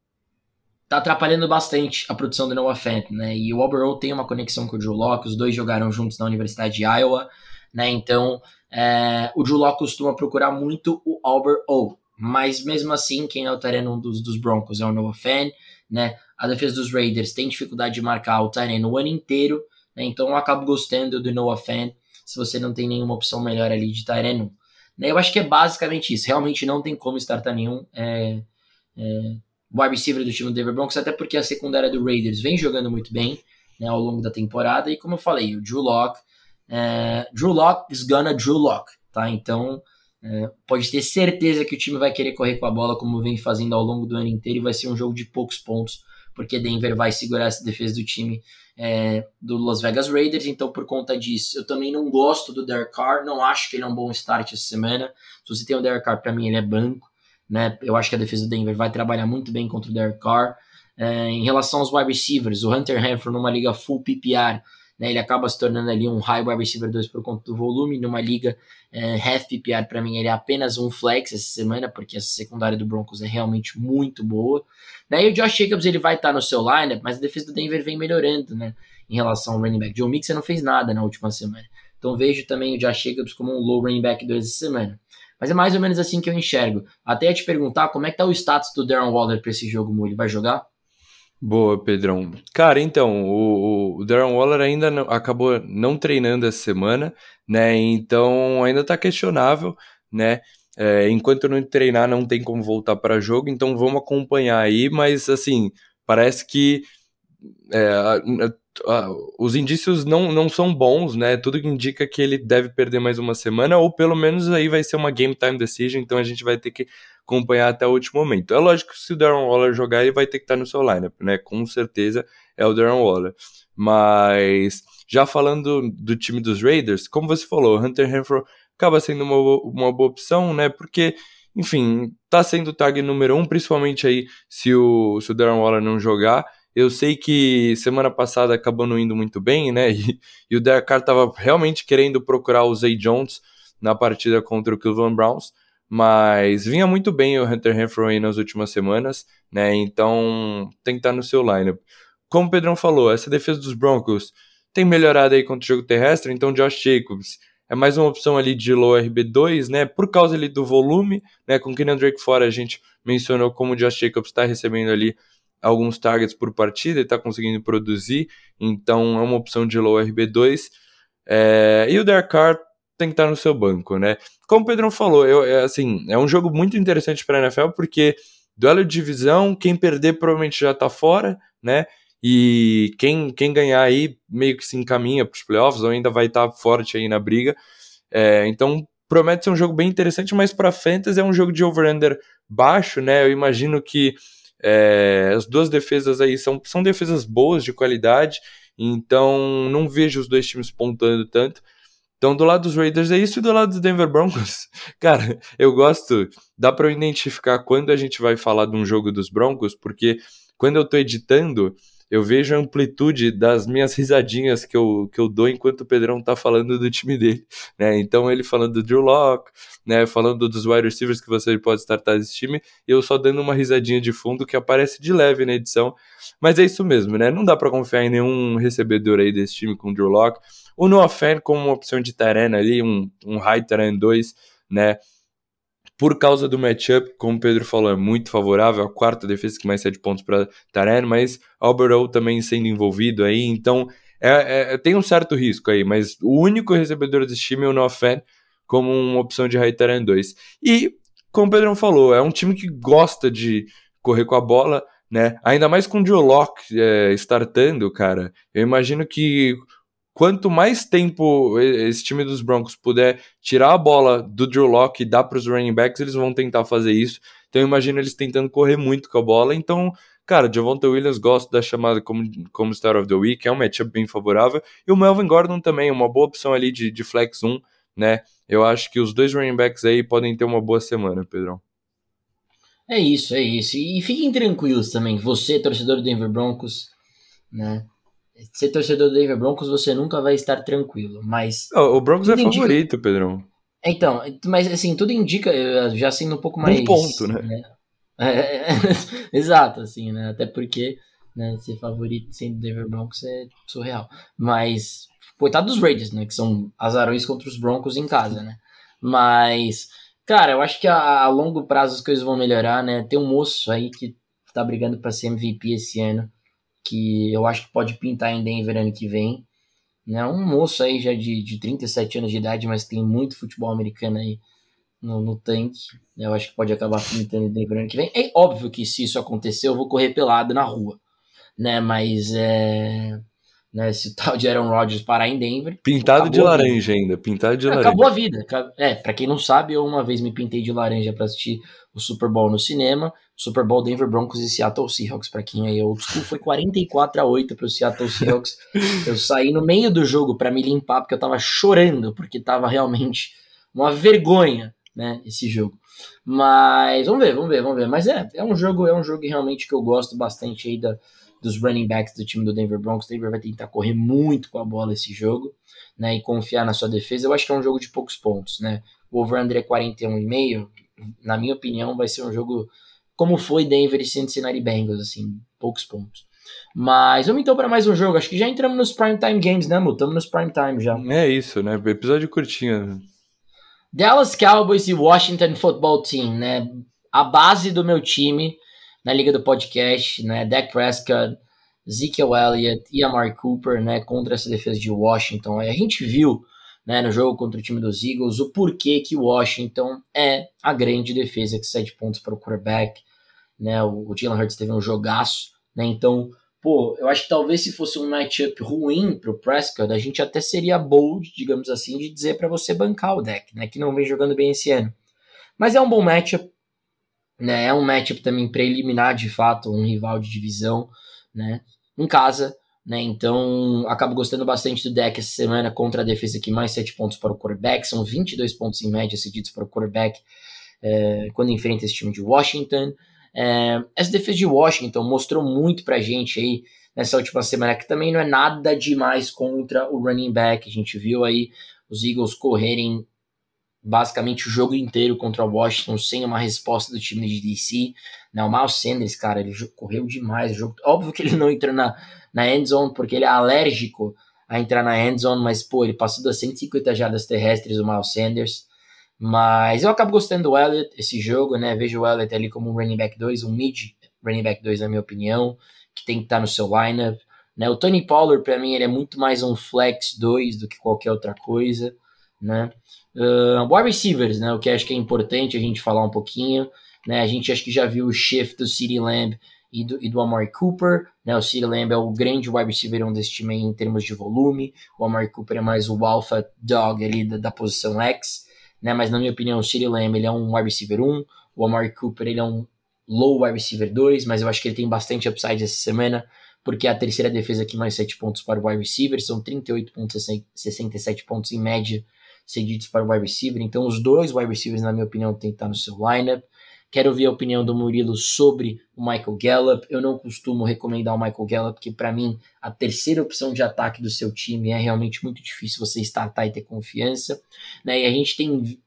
S1: tá atrapalhando bastante a produção do Noah Fant, né? E o Albert O tem uma conexão com o Drew Locke, os dois jogaram juntos na Universidade de Iowa, né? Então, é, o Drew Locke costuma procurar muito o Albert O. Mas mesmo assim, quem é o terreno dos, dos Broncos é o Noah Fant, né? A defesa dos Raiders tem dificuldade de marcar o terreno o ano inteiro, né? Então eu acabo gostando do Noah Fan se você não tem nenhuma opção melhor ali de Tyrene né? Eu acho que é basicamente isso. Realmente não tem como startar nenhum é, é, wide receiver do time do Denver Broncos, até porque a secundária do Raiders vem jogando muito bem né, ao longo da temporada. E como eu falei, o Drew Locke, é, Drew Locke is gonna Drew Locke, tá? Então é, pode ter certeza que o time vai querer correr com a bola como vem fazendo ao longo do ano inteiro e vai ser um jogo de poucos pontos, porque Denver vai segurar essa defesa do time é, do Las Vegas Raiders, então por conta disso, eu também não gosto do Derek Carr, não acho que ele é um bom start essa semana. Se você tem o Derek Carr, para mim ele é banco, né? Eu acho que a defesa do Denver vai trabalhar muito bem contra o Derek Carr. É, em relação aos wide receivers, o Hunter Henry numa liga full PPR, né, ele acaba se tornando ali um high wide receiver 2 por conta do volume, numa liga é, half PPR para mim ele é apenas um flex essa semana, porque a secundária do Broncos é realmente muito boa. Daí o Josh Jacobs ele vai estar tá no seu lineup, mas a defesa do Denver vem melhorando, né? Em relação ao running back. Joe Mixon não fez nada na última semana. Então vejo também o Josh Jacobs como um low running back 2 essa semana. Mas é mais ou menos assim que eu enxergo. Até te perguntar como é que tá o status do Darren Waller para esse jogo. Ele vai jogar?
S2: Boa, Pedrão. Cara, então, o, o Darren Waller ainda não, acabou não treinando essa semana, né? Então ainda tá questionável, né? É, enquanto não treinar, não tem como voltar para jogo, então vamos acompanhar aí, mas assim, parece que é, a, os indícios não, não são bons, né? Tudo indica que ele deve perder mais uma semana, ou pelo menos aí vai ser uma game time decision, então a gente vai ter que acompanhar até o último momento. É lógico que se o Darren Waller jogar, ele vai ter que estar no seu lineup, né? Com certeza é o Darren Waller. Mas já falando do time dos Raiders, como você falou, Hunter Renfro acaba sendo uma, uma boa opção, né? Porque, enfim, tá sendo o tag número um, principalmente aí se o, se o Darren Waller não jogar. Eu sei que semana passada acabou não indo muito bem, né? E, e o Derek Carr tava realmente querendo procurar o Zay Jones na partida contra o Cleveland Browns, mas vinha muito bem o Hunter Renfro aí nas últimas semanas, né? Então tem que estar no seu lineup. Como o Pedrão falou, essa defesa dos Broncos tem melhorado aí contra o jogo terrestre, então Josh Jacobs é mais uma opção ali de low RB2, né? Por causa ali do volume, né? Com Kenyon Drake fora, a gente mencionou como o Josh Jacobs está recebendo ali alguns targets por partida e está conseguindo produzir, então é uma opção de low RB2. É, e o Derek Carr tem que estar no seu banco, né? Como o Pedrão falou, eu, é, assim, é um jogo muito interessante para a NFL porque duelo de divisão, quem perder provavelmente já está fora, né? E quem, quem ganhar aí meio que se encaminha para os playoffs ou ainda vai estar tá forte aí na briga. É, então promete ser um jogo bem interessante, mas para Fantasy é um jogo de over-under baixo, né? Eu imagino que é, as duas defesas aí são, são defesas boas, de qualidade, então não vejo os dois times pontuando tanto. Então, do lado dos Raiders é isso, e do lado dos Denver Broncos, cara, eu gosto, dá para identificar quando a gente vai falar de um jogo dos Broncos, porque quando eu tô editando, eu vejo a amplitude das minhas risadinhas que eu, que eu dou enquanto o Pedrão tá falando do time dele, né? Então ele falando do Drew Locke, né? Falando dos wide receivers que você pode startar desse time, e eu só dando uma risadinha de fundo que aparece de leve na edição. Mas é isso mesmo, né? Não dá para confiar em nenhum recebedor aí desse time com o Drew Locke. O Noah Fan como uma opção de Tyrene ali, um, um high Tyrene 2, né? Por causa do matchup, como o Pedro falou, é muito favorável, a quarta defesa que mais cede pontos para Taren, mas Alberto também sendo envolvido aí, então é, é, tem um certo risco aí, mas o único recebedor desse time é o Noah Fan, como uma opção de high Taren 2. E, como o Pedro falou, é um time que gosta de correr com a bola, né? Ainda mais com o Locke é, startando, cara. Eu imagino que quanto mais tempo esse time dos Broncos puder tirar a bola do Drew Locke e dar para os running backs, eles vão tentar fazer isso. Então eu imagino eles tentando correr muito com a bola. Então, cara, Javonte Williams gosto da chamada como, como Star of the Week, é um matchup bem favorável. E o Melvin Gordon também, uma boa opção ali de, de flex 1, né? Eu acho que os dois running backs aí podem ter uma boa semana, Pedrão.
S1: É isso, é isso. E fiquem tranquilos também, você, torcedor do Denver Broncos, né? Ser torcedor do Denver Broncos, você nunca vai estar tranquilo, mas...
S2: O Broncos é indica... favorito, Pedrão.
S1: Então, mas assim, tudo indica, já sendo um pouco mais...
S2: Um ponto, né?
S1: né? É, exato, assim, né? Até porque né, ser favorito sendo Denver Broncos é surreal. Mas, coitado dos Raiders, né? Que são azarões contra os Broncos em casa, né? Mas Cara, eu acho que a, a, longo prazo as coisas vão melhorar, né? Tem um moço aí que tá brigando para ser MVP esse ano, que eu acho que pode pintar em Denver ano que vem. Né? Um moço aí já de, de 37 anos de idade, mas tem muito futebol americano aí no, no tanque. Eu acho que pode acabar pintando em Denver ano que vem. É óbvio que se isso acontecer, eu vou correr pelado na rua, né? Mas é né? Se o tal de Aaron Rodgers parar em Denver.
S2: Pintado de laranja ainda, pintado de
S1: acabou
S2: laranja.
S1: Acabou a vida. É, para quem não sabe, eu uma vez me pintei de laranja para assistir o Super Bowl no cinema. Super Bowl Denver Broncos e Seattle Seahawks, para quem aí é old school, foi 44 a 8 pro Seattle Seahawks. eu saí no meio do jogo para me limpar porque eu tava chorando, porque tava realmente uma vergonha, né, esse jogo. Mas vamos ver, vamos ver, vamos ver. Mas é, é um jogo, é um jogo realmente que eu gosto bastante aí da dos running backs do time do Denver Broncos. O Denver vai tentar correr muito com a bola esse jogo, né, e confiar na sua defesa. Eu acho que é um jogo de poucos pontos, né? O over-under é 41,5. Na minha opinião, vai ser um jogo como foi Denver e Cincinnati Bengals, assim, poucos pontos. Mas vamos então para mais um jogo. Acho que já entramos nos prime time games, né, Mu? Estamos nos prime time já.
S2: É isso, né? Episódio curtinho.
S1: Dallas Cowboys e Washington Football Team, né? A base do meu time na liga do podcast, né? Dak Prescott, Ezekiel Elliott e Amari Cooper, né? Contra essa defesa de Washington. A gente viu, né? No jogo contra o time dos Eagles, o porquê que Washington é a grande defesa que cede pontos para o quarterback, né? O, o Jalen Hurts teve um jogaço, né? Então, pô, eu acho que talvez se fosse um matchup ruim para o Prescott, a gente até seria bold, digamos assim, de dizer para você bancar o deck, né? Que não vem jogando bem esse ano. Mas é um bom matchup né? É um matchup também para eliminar de fato um rival de divisão, né? Em casa, né? Então, acabo gostando bastante do deck essa semana contra a defesa que mais 7 pontos para o quarterback, são 22 pontos em média cedidos para o quarterback é, quando enfrenta esse time de Washington. É, essa defesa de Washington mostrou muito pra gente aí nessa última semana, que também não é nada demais contra o running back. A gente viu aí os Eagles correrem basicamente o jogo inteiro contra o Washington sem uma resposta do time de DC. Né? O Miles Sanders, cara, ele correu demais. O jogo, óbvio que ele não entrou na, na end zone porque ele é alérgico a entrar na end zone, mas pô, ele passou das 150 jardas terrestres o Miles Sanders. Mas eu acabo gostando do Elliott, esse jogo, né? Vejo o Elliott ali como um running back 2, um mid running back 2, na minha opinião, que tem que estar no seu lineup. Né? O Tony Pollard, para mim, ele é muito mais um flex 2 do que qualquer outra coisa né? Uh, wide receivers, né? O que acho que é importante a gente falar um pouquinho, né? A gente acho que já viu o shift do City Lamb e do, e do Amari Cooper, né? O City Lamb é o grande wide receiver um desse time em termos de volume, o Amari Cooper é mais o alpha dog ali da, da posição X, né? Mas na minha opinião o City Lamb ele é um wide receiver 1, o Amari Cooper ele é um low wide receiver 2, mas eu acho que ele tem bastante upside essa semana, porque é a terceira defesa aqui mais 7 pontos para o wide receiver, são 38.67 pontos em média cedidos para o wide receiver. Então, os dois wide receivers, na minha opinião, tem que estar no seu lineup. Quero ouvir a opinião do Murilo sobre o Michael Gallup. Eu não costumo recomendar o Michael Gallup, porque para mim a terceira opção de ataque do seu time é realmente muito difícil você startar e ter confiança. Né? E a gente tem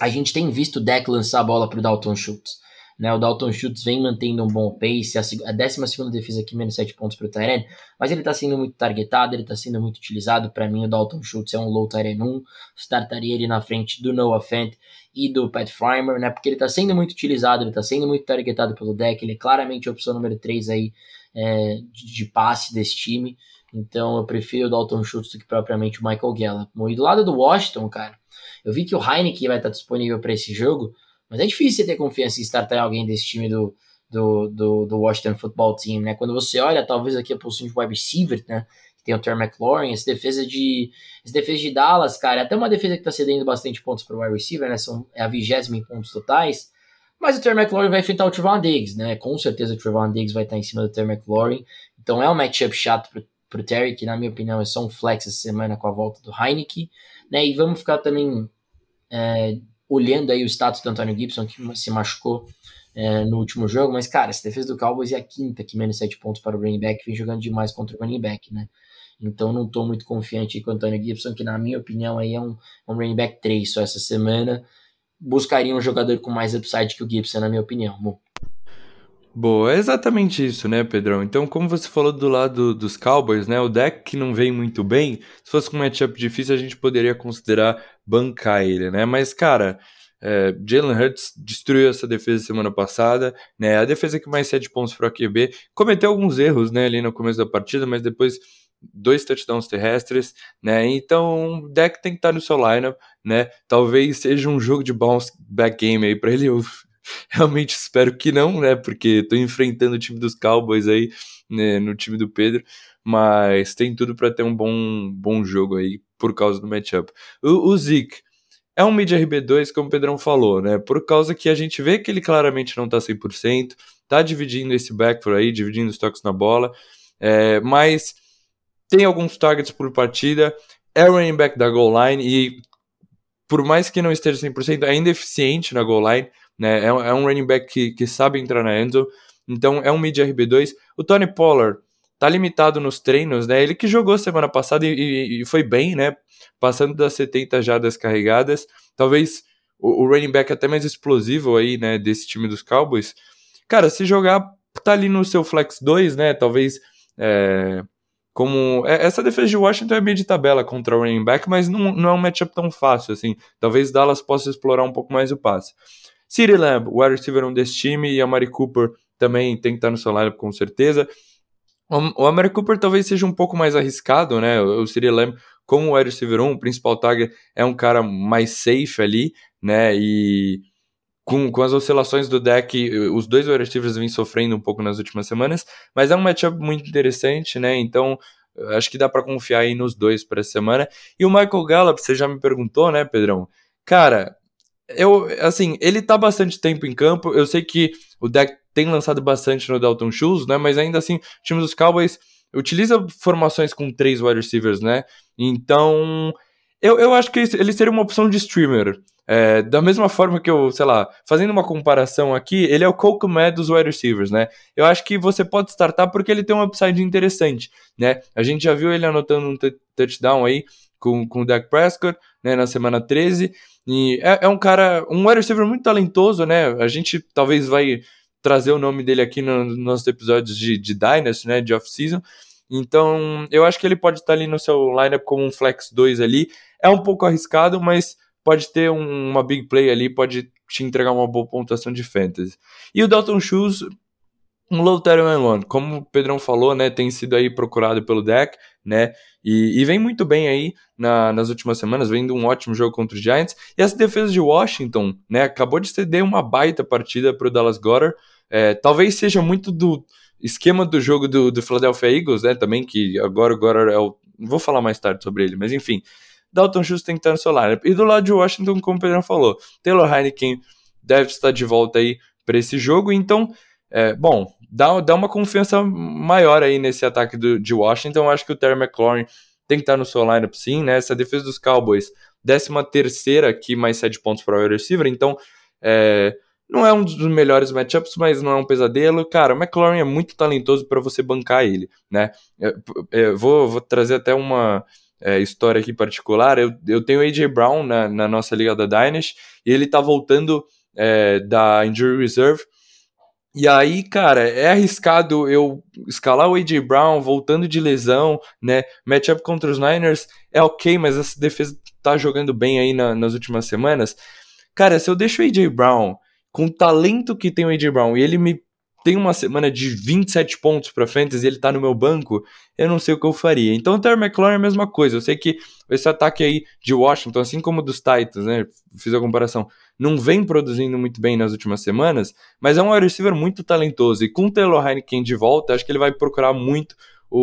S1: a gente tem visto o deck lançar a bola para o Dalton Schultz. Né, o Dalton Schultz vem mantendo um bom pace, a, a 12 defesa aqui, menos 7 pontos para o Tyrene, mas ele está sendo muito targetado, ele está sendo muito utilizado. Para mim, o Dalton Schultz é um low Tyrene 1, startaria ele na frente do Noah Fent e do Pat Farmer, né, porque ele está sendo muito utilizado, ele está sendo muito targetado pelo deck, ele é claramente a opção número 3 aí, é, de, de, passe desse time. Então eu prefiro o Dalton Schultz do que propriamente o Michael Gallup. E do lado do Washington, cara, eu vi que o Heineken vai estar disponível para esse jogo. Mas é difícil ter confiança em startar alguém desse time do, do, do, do, Washington Football Team, né? Quando você olha, talvez aqui a posição de wide receiver, né? Que tem o Terry McLaurin, essa defesa de. Essa defesa de Dallas, cara, é até uma defesa que tá cedendo bastante pontos para o wide receiver, né? São, é a vigésima em pontos totais. Mas o Terry McLaurin vai enfrentar o Trevon Diggs, né? Com certeza o Trevon Diggs vai estar em cima do Terry McLaurin. Então é um matchup chato pro, pro Terry, que na minha opinião é só um flex essa semana com a volta do Heineken, né? E vamos ficar também é, olhando aí o status do Antônio Gibson, que se machucou é, no último jogo, mas, cara, essa defesa do Cowboys é a quinta que menos 7 pontos para o running back, vem jogando demais contra o running back, né? Então não estou muito confiante com o Antônio Gibson, que na minha opinião aí é um, um running back 3 só essa semana. Buscaria um jogador com mais upside que o Gibson, na minha opinião.
S2: Boa, é exatamente isso, né, Pedrão? Então, como você falou do lado dos Cowboys, né, o deck que não vem muito bem, se fosse um matchup difícil, a gente poderia considerar bancar ele, né? Mas, cara, é, Jalen Hurts destruiu essa defesa semana passada, né? A defesa que mais cede pontos para o QB, cometeu alguns erros, né, ali no começo da partida, mas depois dois touchdowns terrestres, né? Então, o deck tem que estar no seu lineup, né? Talvez seja um jogo de bounce back game aí para ele. Realmente espero que não, né? Porque estou enfrentando o time dos Cowboys aí, né, no time do Pedro, mas tem tudo para ter um bom, bom jogo aí por causa do matchup. O, o Zeke é um mid RB2, como o Pedrão falou, né? Por causa que a gente vê que ele claramente não tá 100%, tá dividindo esse backfield aí, dividindo os toques na bola, é, mas tem alguns targets por partida, é running back da goal line e por mais que não esteja 100%, ainda é eficiente na goal line, né? É, é, um running back que, que sabe entrar na endzone, então é um mid RB2. O Tony Pollard tá limitado nos treinos, né? Ele que jogou semana passada e, e, e foi bem, né? Passando das 70 jardas carregadas, talvez o, o, running back até mais explosivo aí, né? Desse time dos Cowboys. Cara, se jogar, tá ali no seu flex 2, né? Talvez é, como é, essa defesa de Washington é meio de tabela contra o running back, mas não, não é um matchup tão fácil assim. Talvez Dallas possa explorar um pouco mais o passe. City Lamb, o wide receiver 1 desse time, e a Mari Cooper também tem que estar no seu lineup com certeza. O, Amari Cooper talvez seja um pouco mais arriscado, né? O City Lamb, como o wide receiver 1, o principal tag é um cara mais safe ali, né? E com, com as oscilações do deck, os dois wide receivers vêm sofrendo um pouco nas últimas semanas, mas é um matchup muito interessante, né? Então, acho que dá para confiar aí nos dois para semana. E o Michael Gallup, você já me perguntou, né, Pedrão? Cara, eu, assim, ele tá bastante tempo em campo. Eu sei que o deck tem lançado bastante no Dalton Schultz, né? Mas ainda assim, o time dos Cowboys utiliza formações com três wide receivers, né? Então, eu, eu acho que ele seria uma opção de streamer. É, da mesma forma que eu, sei lá, fazendo uma comparação aqui, ele é o Mad dos wide receivers, né? Eu acho que você pode startar porque ele tem um upside interessante, né? A gente já viu ele anotando um touchdown aí com, com o Dak Prescott, né, na semana 13. E é, é, um cara, um wide receiver muito talentoso, né? A gente talvez vai trazer o nome dele aqui no, nos nossos episódios de, de Dynasty, né? De off-season. Então, eu acho que ele pode estar ali no seu lineup como um flex 2 ali. É um pouco arriscado, mas pode ter um, uma big play ali, pode te entregar uma boa pontuação de fantasy. E o Dalton Schultz, um low and one, como o Pedrão falou, né, tem sido aí procurado pelo deck, né, e, e vem muito bem aí na, nas últimas semanas, vem de um ótimo jogo contra os Giants, e essa defesa de Washington, né, acabou de ceder uma baita partida para o Dallas Goddard, é, talvez seja muito do esquema do jogo do, do Philadelphia Eagles, né, também, que agora o Goddard é o... vou falar mais tarde sobre ele, mas enfim, Dalton Schultz tem que estar no seu lineup. E do lado de Washington, como o Pedrão falou, Taylor Heineken deve estar de volta aí para esse jogo, então é, bom, dá, dá uma confiança maior aí nesse ataque do, de Washington. Eu acho que o Terry McLaurin tem que estar no seu lineup sim, né? Essa defesa dos Cowboys, 13 terceira aqui, mais 7 pontos para o receiver, então é, não é um dos melhores matchups, mas não é um pesadelo. Cara, o McLaurin é muito talentoso para você bancar ele, né? Eu, eu vou, vou trazer até uma é, história aqui particular. Eu, eu tenho o AJ Brown na, na nossa liga da Dynasty e ele tá voltando é, da Injury Reserve e aí, cara, é arriscado eu escalar o A.J. Brown voltando de lesão, né? Matchup contra os Niners é ok, mas essa defesa tá jogando bem aí na, nas últimas semanas. Cara, se eu deixo o A.J. Brown com o talento que tem o A.J. Brown e ele me tem uma semana de 27 pontos para fantasy e ele tá no meu banco, eu não sei o que eu faria. Então o Terry McLaurin é a mesma coisa. Eu sei que esse ataque aí de Washington, assim como dos Titans, né? Fiz a comparação, não vem produzindo muito bem nas últimas semanas, mas é um wide receiver muito talentoso. E com o Taylor Heineken de volta, acho que ele vai procurar muito o,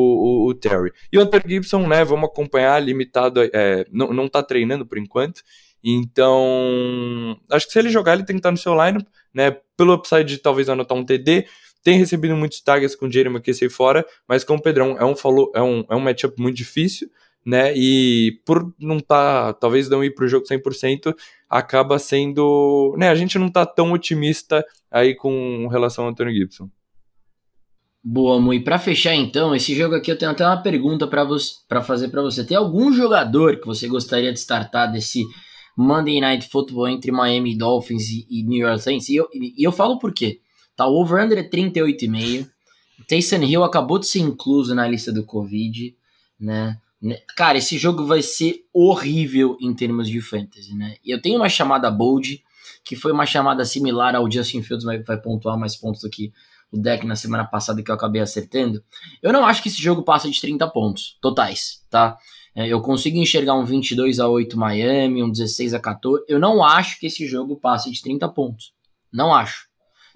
S2: o, o Terry. E o Hunter Gibson, né? Vamos acompanhar, limitado, é, não, não tá treinando por enquanto. Então, acho que se ele jogar, ele tem que estar no seu lineup, né? Pelo upside de talvez anotar um TD. Tem recebido muitos tags com o Jeremy McKessie fora, mas com o Pedrão é um, follow, é um, é um matchup muito difícil, né? E por não tá, talvez não ir pro jogo 100%, acaba sendo, né, a gente não tá tão otimista aí com relação ao Anthony Gibson.
S1: Boa, Mu. E para fechar então, esse jogo aqui eu tenho até uma pergunta para fazer para você. Tem algum jogador que você gostaria de startar desse Monday Night Football entre Miami Dolphins e, e New York Saints? E eu, e eu falo por quê. Tá, o over-under é 38,5. Taysom Hill acabou de ser incluso na lista do Covid, né? Né? Cara, esse jogo vai ser horrível em termos de fantasy, né? Eu tenho uma chamada bold, que foi uma chamada similar ao Justin Fields, mas vai pontuar mais pontos do que o deck na semana passada que eu acabei acertando. Eu não acho que esse jogo passa de 30 pontos totais, tá? É, eu consigo enxergar um 22 a 8 Miami, um 16 a 14. Eu não acho que esse jogo passe de 30 pontos. Não acho.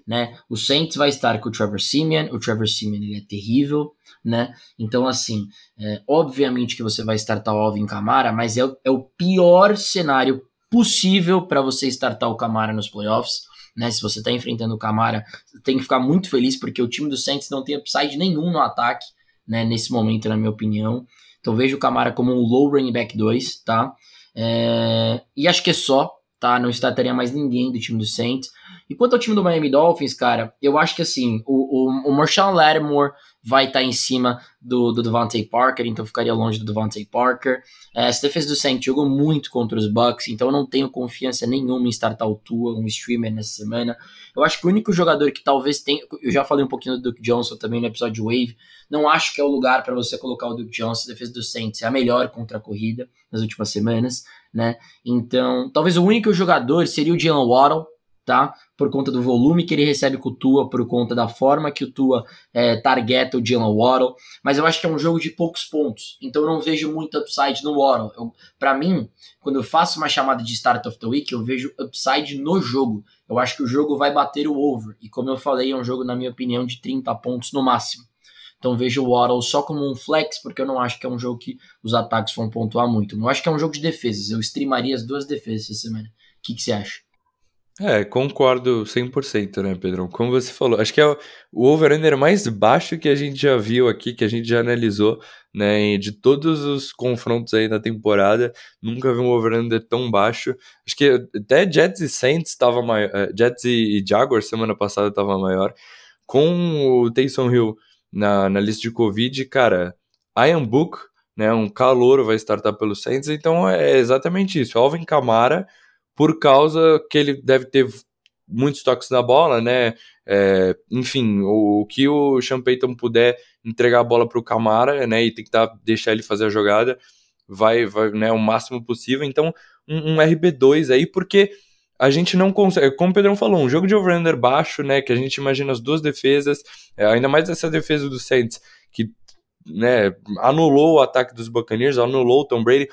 S1: Né? O Saints vai estar com o Trevor Simeon. O Trevor Simeon ele é terrível, né? Então, assim, é, obviamente que você vai startar o Alvin Kamara, mas é, é o pior cenário possível para você startar o Kamara nos playoffs né? Se você está enfrentando o Camara, tem que ficar muito feliz porque o time do Saints não tem upside nenhum no ataque, né? Nesse momento, na minha opinião. Então vejo o Camara como um low running back 2, tá? É... E acho que é só, tá? Não estaria mais ninguém do time do Saints. E quanto ao time do Miami Dolphins, cara, eu acho que assim, o, o, o Marshawn Lattimore vai estar tá em cima do, do Devontae Parker, então ficaria longe do Devontae Parker. É, essa defesa do Saints jogou muito contra os Bucks, então eu não tenho confiança nenhuma em startar o Tua, um streamer nessa semana. Eu acho que o único jogador que talvez tenha, eu já falei um pouquinho do Duke Johnson também no episódio Wave, não acho que é o lugar para você colocar o Duke Johnson, a defesa do Saints é a melhor contra a corrida nas últimas semanas, né? Então, talvez o único jogador seria o Jalen Waddle, tá? Por conta do volume que ele recebe com o Tua, por conta da forma que o Tua é, targeta o Jalen Waddle, mas eu acho que é um jogo de poucos pontos, então eu não vejo muito upside no Waddle. Para mim, quando eu faço uma chamada de Start of the Week, eu vejo upside no jogo. Eu acho que o jogo vai bater o over, e como eu falei, é um jogo, na minha opinião, de 30 pontos no máximo. Então vejo o Waddle só como um flex, porque eu não acho que é um jogo que os ataques vão pontuar muito. Eu acho que é um jogo de defesas. Eu streamaria as duas defesas essa semana. O que, que você acha?
S2: É, concordo 100%, né, Pedrão? Como você falou, acho que é o over-under mais baixo que a gente já viu aqui, que a gente já analisou, né, de todos os confrontos aí da temporada, nunca vi um over-under tão baixo. Acho que até Jets e Saints estava maior, é, Jets e Jaguars semana passada estava maior. Com o Taysom Hill na, na lista de Covid, cara, Ian Book, né, um calor vai startar pelo Saints, então é exatamente isso. Alvin Kamara por causa que ele deve ter muitos toques na bola, né? É, enfim, o, o, que o Sean Payton puder entregar a bola para o Camara, né? E tentar deixar ele fazer a jogada, vai, vai, né? O máximo possível. Então, um, um RB2 aí, porque a gente não consegue, como o Pedrão falou, um jogo de over-under baixo, né? Que a gente imagina as duas defesas, é, ainda mais essa defesa do Saints, que né, anulou o ataque dos Buccaneers, anulou o Tom Brady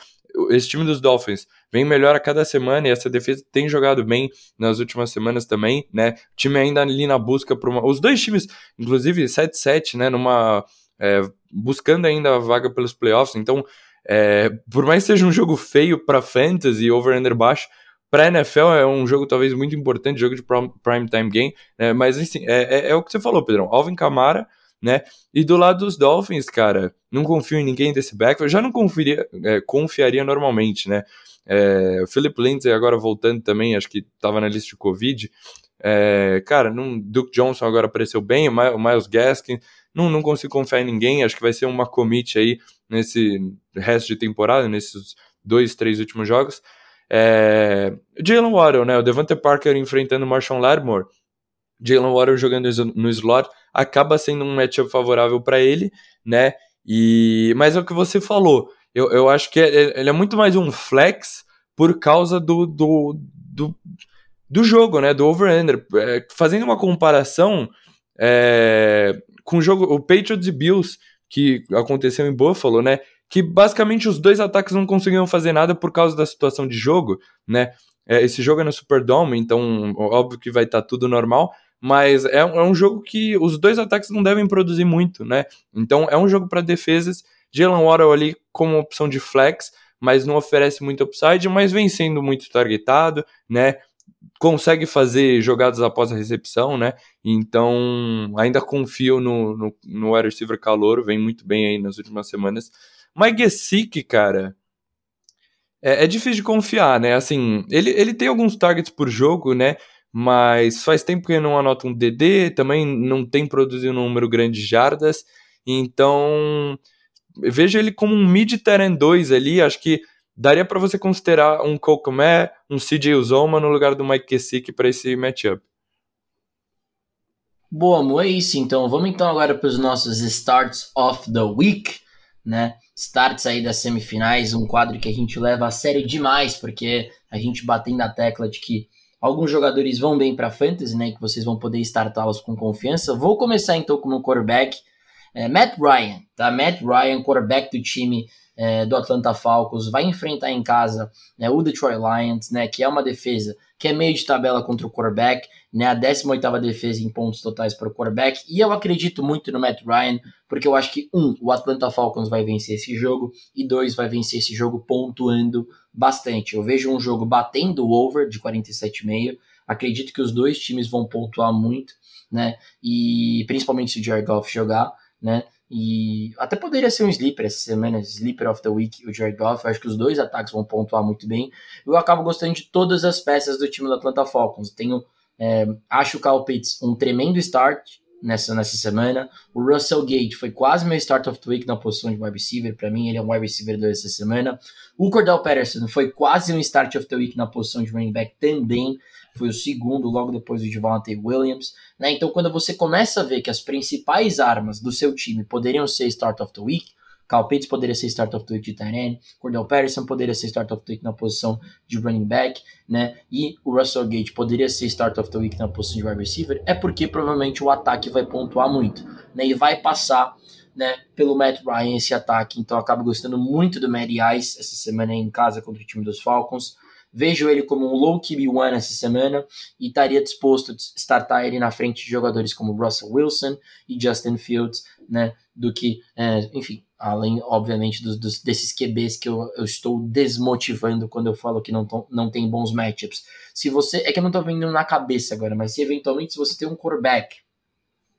S2: esse time dos Dolphins vem melhor a cada semana e essa defesa tem jogado bem nas últimas semanas também, né? O time ainda ali na busca por uma. Os dois times, inclusive 7-7, né? Numa. É, buscando ainda a vaga pelos playoffs. Então, é, por mais que seja um jogo feio para fantasy, over-under baixo, para NFL é um jogo talvez muito importante, jogo de prime time game, né? Mas assim, é, é, o que você falou, Pedrão. Alvin Kamara né? E do lado dos Dolphins, cara, não confio em ninguém desse backfield. Já não confiaria, é, confiaria normalmente, né? É, o Philip Lindsay agora voltando também, acho que estava na lista de Covid. É, cara, não, Duke Johnson agora apareceu bem, o Miles Gaskin, não, não consigo confiar em ninguém, acho que vai ser uma commit aí nesse resto de temporada, nesses dois, três últimos jogos. É, Jalen Waddle, né, o Devante Parker enfrentando o Marshall Lattimore, Jalen Waddle jogando no slot, acaba sendo um matchup favorável para ele, né? E mas é o que você falou. Eu, eu acho que é, é, ele é muito mais um flex por causa do, do, do, do jogo, né? Do over-under. É, fazendo uma comparação é, com o jogo, o Patriots e Bills, que aconteceu em Buffalo, né? Que basicamente os dois ataques não conseguiam fazer nada por causa da situação de jogo, né? É, esse jogo é no Superdome, então óbvio que vai estar tá tudo normal, mas é, é, um jogo que os dois ataques não devem produzir muito, né? Então é um jogo para defesas. Jalen Waddle ali como opção de flex, mas não oferece muito upside, mas vem sendo muito targetado, né? Consegue fazer jogadas após a recepção, né? Então ainda confio no, no, no wide receiver calor, vem muito bem aí nas últimas semanas. Mike Gesicki, cara, é, é, difícil de confiar, né? Assim, ele, ele tem alguns targets por jogo, né? Mas faz tempo que não anota um DD, também não tem produzido um número grande de jardas. Então, vejo ele como um mid terrain 2 ali, acho que daria para você considerar um Kokomé, um CJ Uzoma no lugar do Mike Kessick para esse matchup.
S1: Boa, Mo, é isso então. Vamos então agora para os nossos starts of the week, né? Starts aí das semifinais, um quadro que a gente leva a sério demais, porque a gente batendo na tecla de que alguns jogadores vão bem para fantasy, né? Que vocês vão poder startá-los com confiança. Vou começar então com o meu quarterback, é, Matt Ryan, tá? Matt Ryan, quarterback do time é, do Atlanta Falcons, vai enfrentar em casa né, o Detroit Lions, né, que é uma defesa que é meio de tabela contra o quarterback, né, a 18ª defesa em pontos totais para o quarterback, e eu acredito muito no Matt Ryan, porque eu acho que, um, o Atlanta Falcons vai vencer esse jogo, e dois, vai vencer esse jogo pontuando bastante. Eu vejo um jogo batendo o over de 47,5, acredito que os dois times vão pontuar muito, né, e principalmente se o Jared Goff jogar, né, e até poderia ser um sleeper essa semana, sleeper of the week, o Jared Goff. Eu acho que os dois ataques vão pontuar muito bem. Eu acabo gostando de todas as peças do time do Atlanta Falcons. Tenho, é, acho o Kyle Pitts um tremendo start nessa, nessa semana. O Russell Gage foi quase meu start of the week na posição de wide receiver. Para mim, ele é um wide receiver 2 essa semana. O Cordell Patterson foi quase um start of the week na posição de running back também foi o segundo, logo depois do Javante Williams. Né? Então, quando você começa a ver que as principais armas do seu time poderiam ser Start of the Week, Kyle Pitts poderia ser Start of the Week de tight Cordell Patterson poderia ser Start of the Week na posição de running back, né? E o Russell Gage poderia ser Start of the Week na posição de wide receiver, é porque provavelmente o ataque vai pontuar muito, né? E vai passar né, pelo Matt Ryan esse ataque. Então eu acabo gostando muito do Matty Ice essa semana em casa contra o time dos Falcons. Vejo ele como um low QB1 essa semana e estaria disposto a startar ele na frente de jogadores como Russell Wilson e Justin Fields, né? Do que, é, enfim, além, obviamente, dos, dos, desses QBs que eu, eu, estou desmotivando quando eu falo que não, não tem bons matchups. Se você. É que eu não estou vendo na cabeça agora, mas se eventualmente se você tem um quarterback,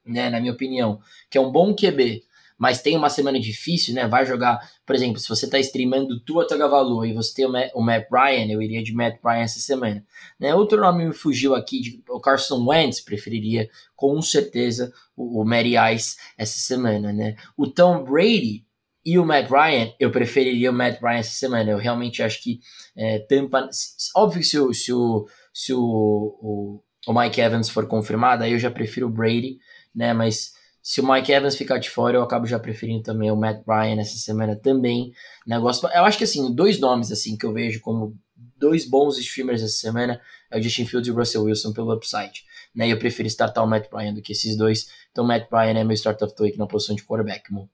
S1: né, na minha opinião, que é um bom QB, mas tem uma semana difícil, né? Vai jogar, por exemplo, se você está streamando Tua Tagovailoa e você tem o Matt, o Matt Ryan, eu iria de Matt Ryan essa semana. Né? Outro nome me fugiu aqui, de, o Carson Wentz, preferiria com certeza o, o Matty Ice essa semana, né? O Tom Brady e o Matt Ryan, eu preferiria o Matt Ryan essa semana. Eu realmente acho que é, Tampa. Óbvio que se se se o, o, o Mike Evans for confirmado, aí eu já prefiro o Brady, né? Mas se o Mike Evans ficar de fora, eu acabo já preferindo também o Matt Ryan essa semana também. Negócio, eu acho que assim, dois nomes assim que eu vejo como dois bons streamers essa semana é o Justin Fields e o Russell Wilson pelo upside. Né? Eu prefiro startar o Matt Ryan do que esses dois. Então o Matt Ryan é meu start of the week na posição de quarterback, mano.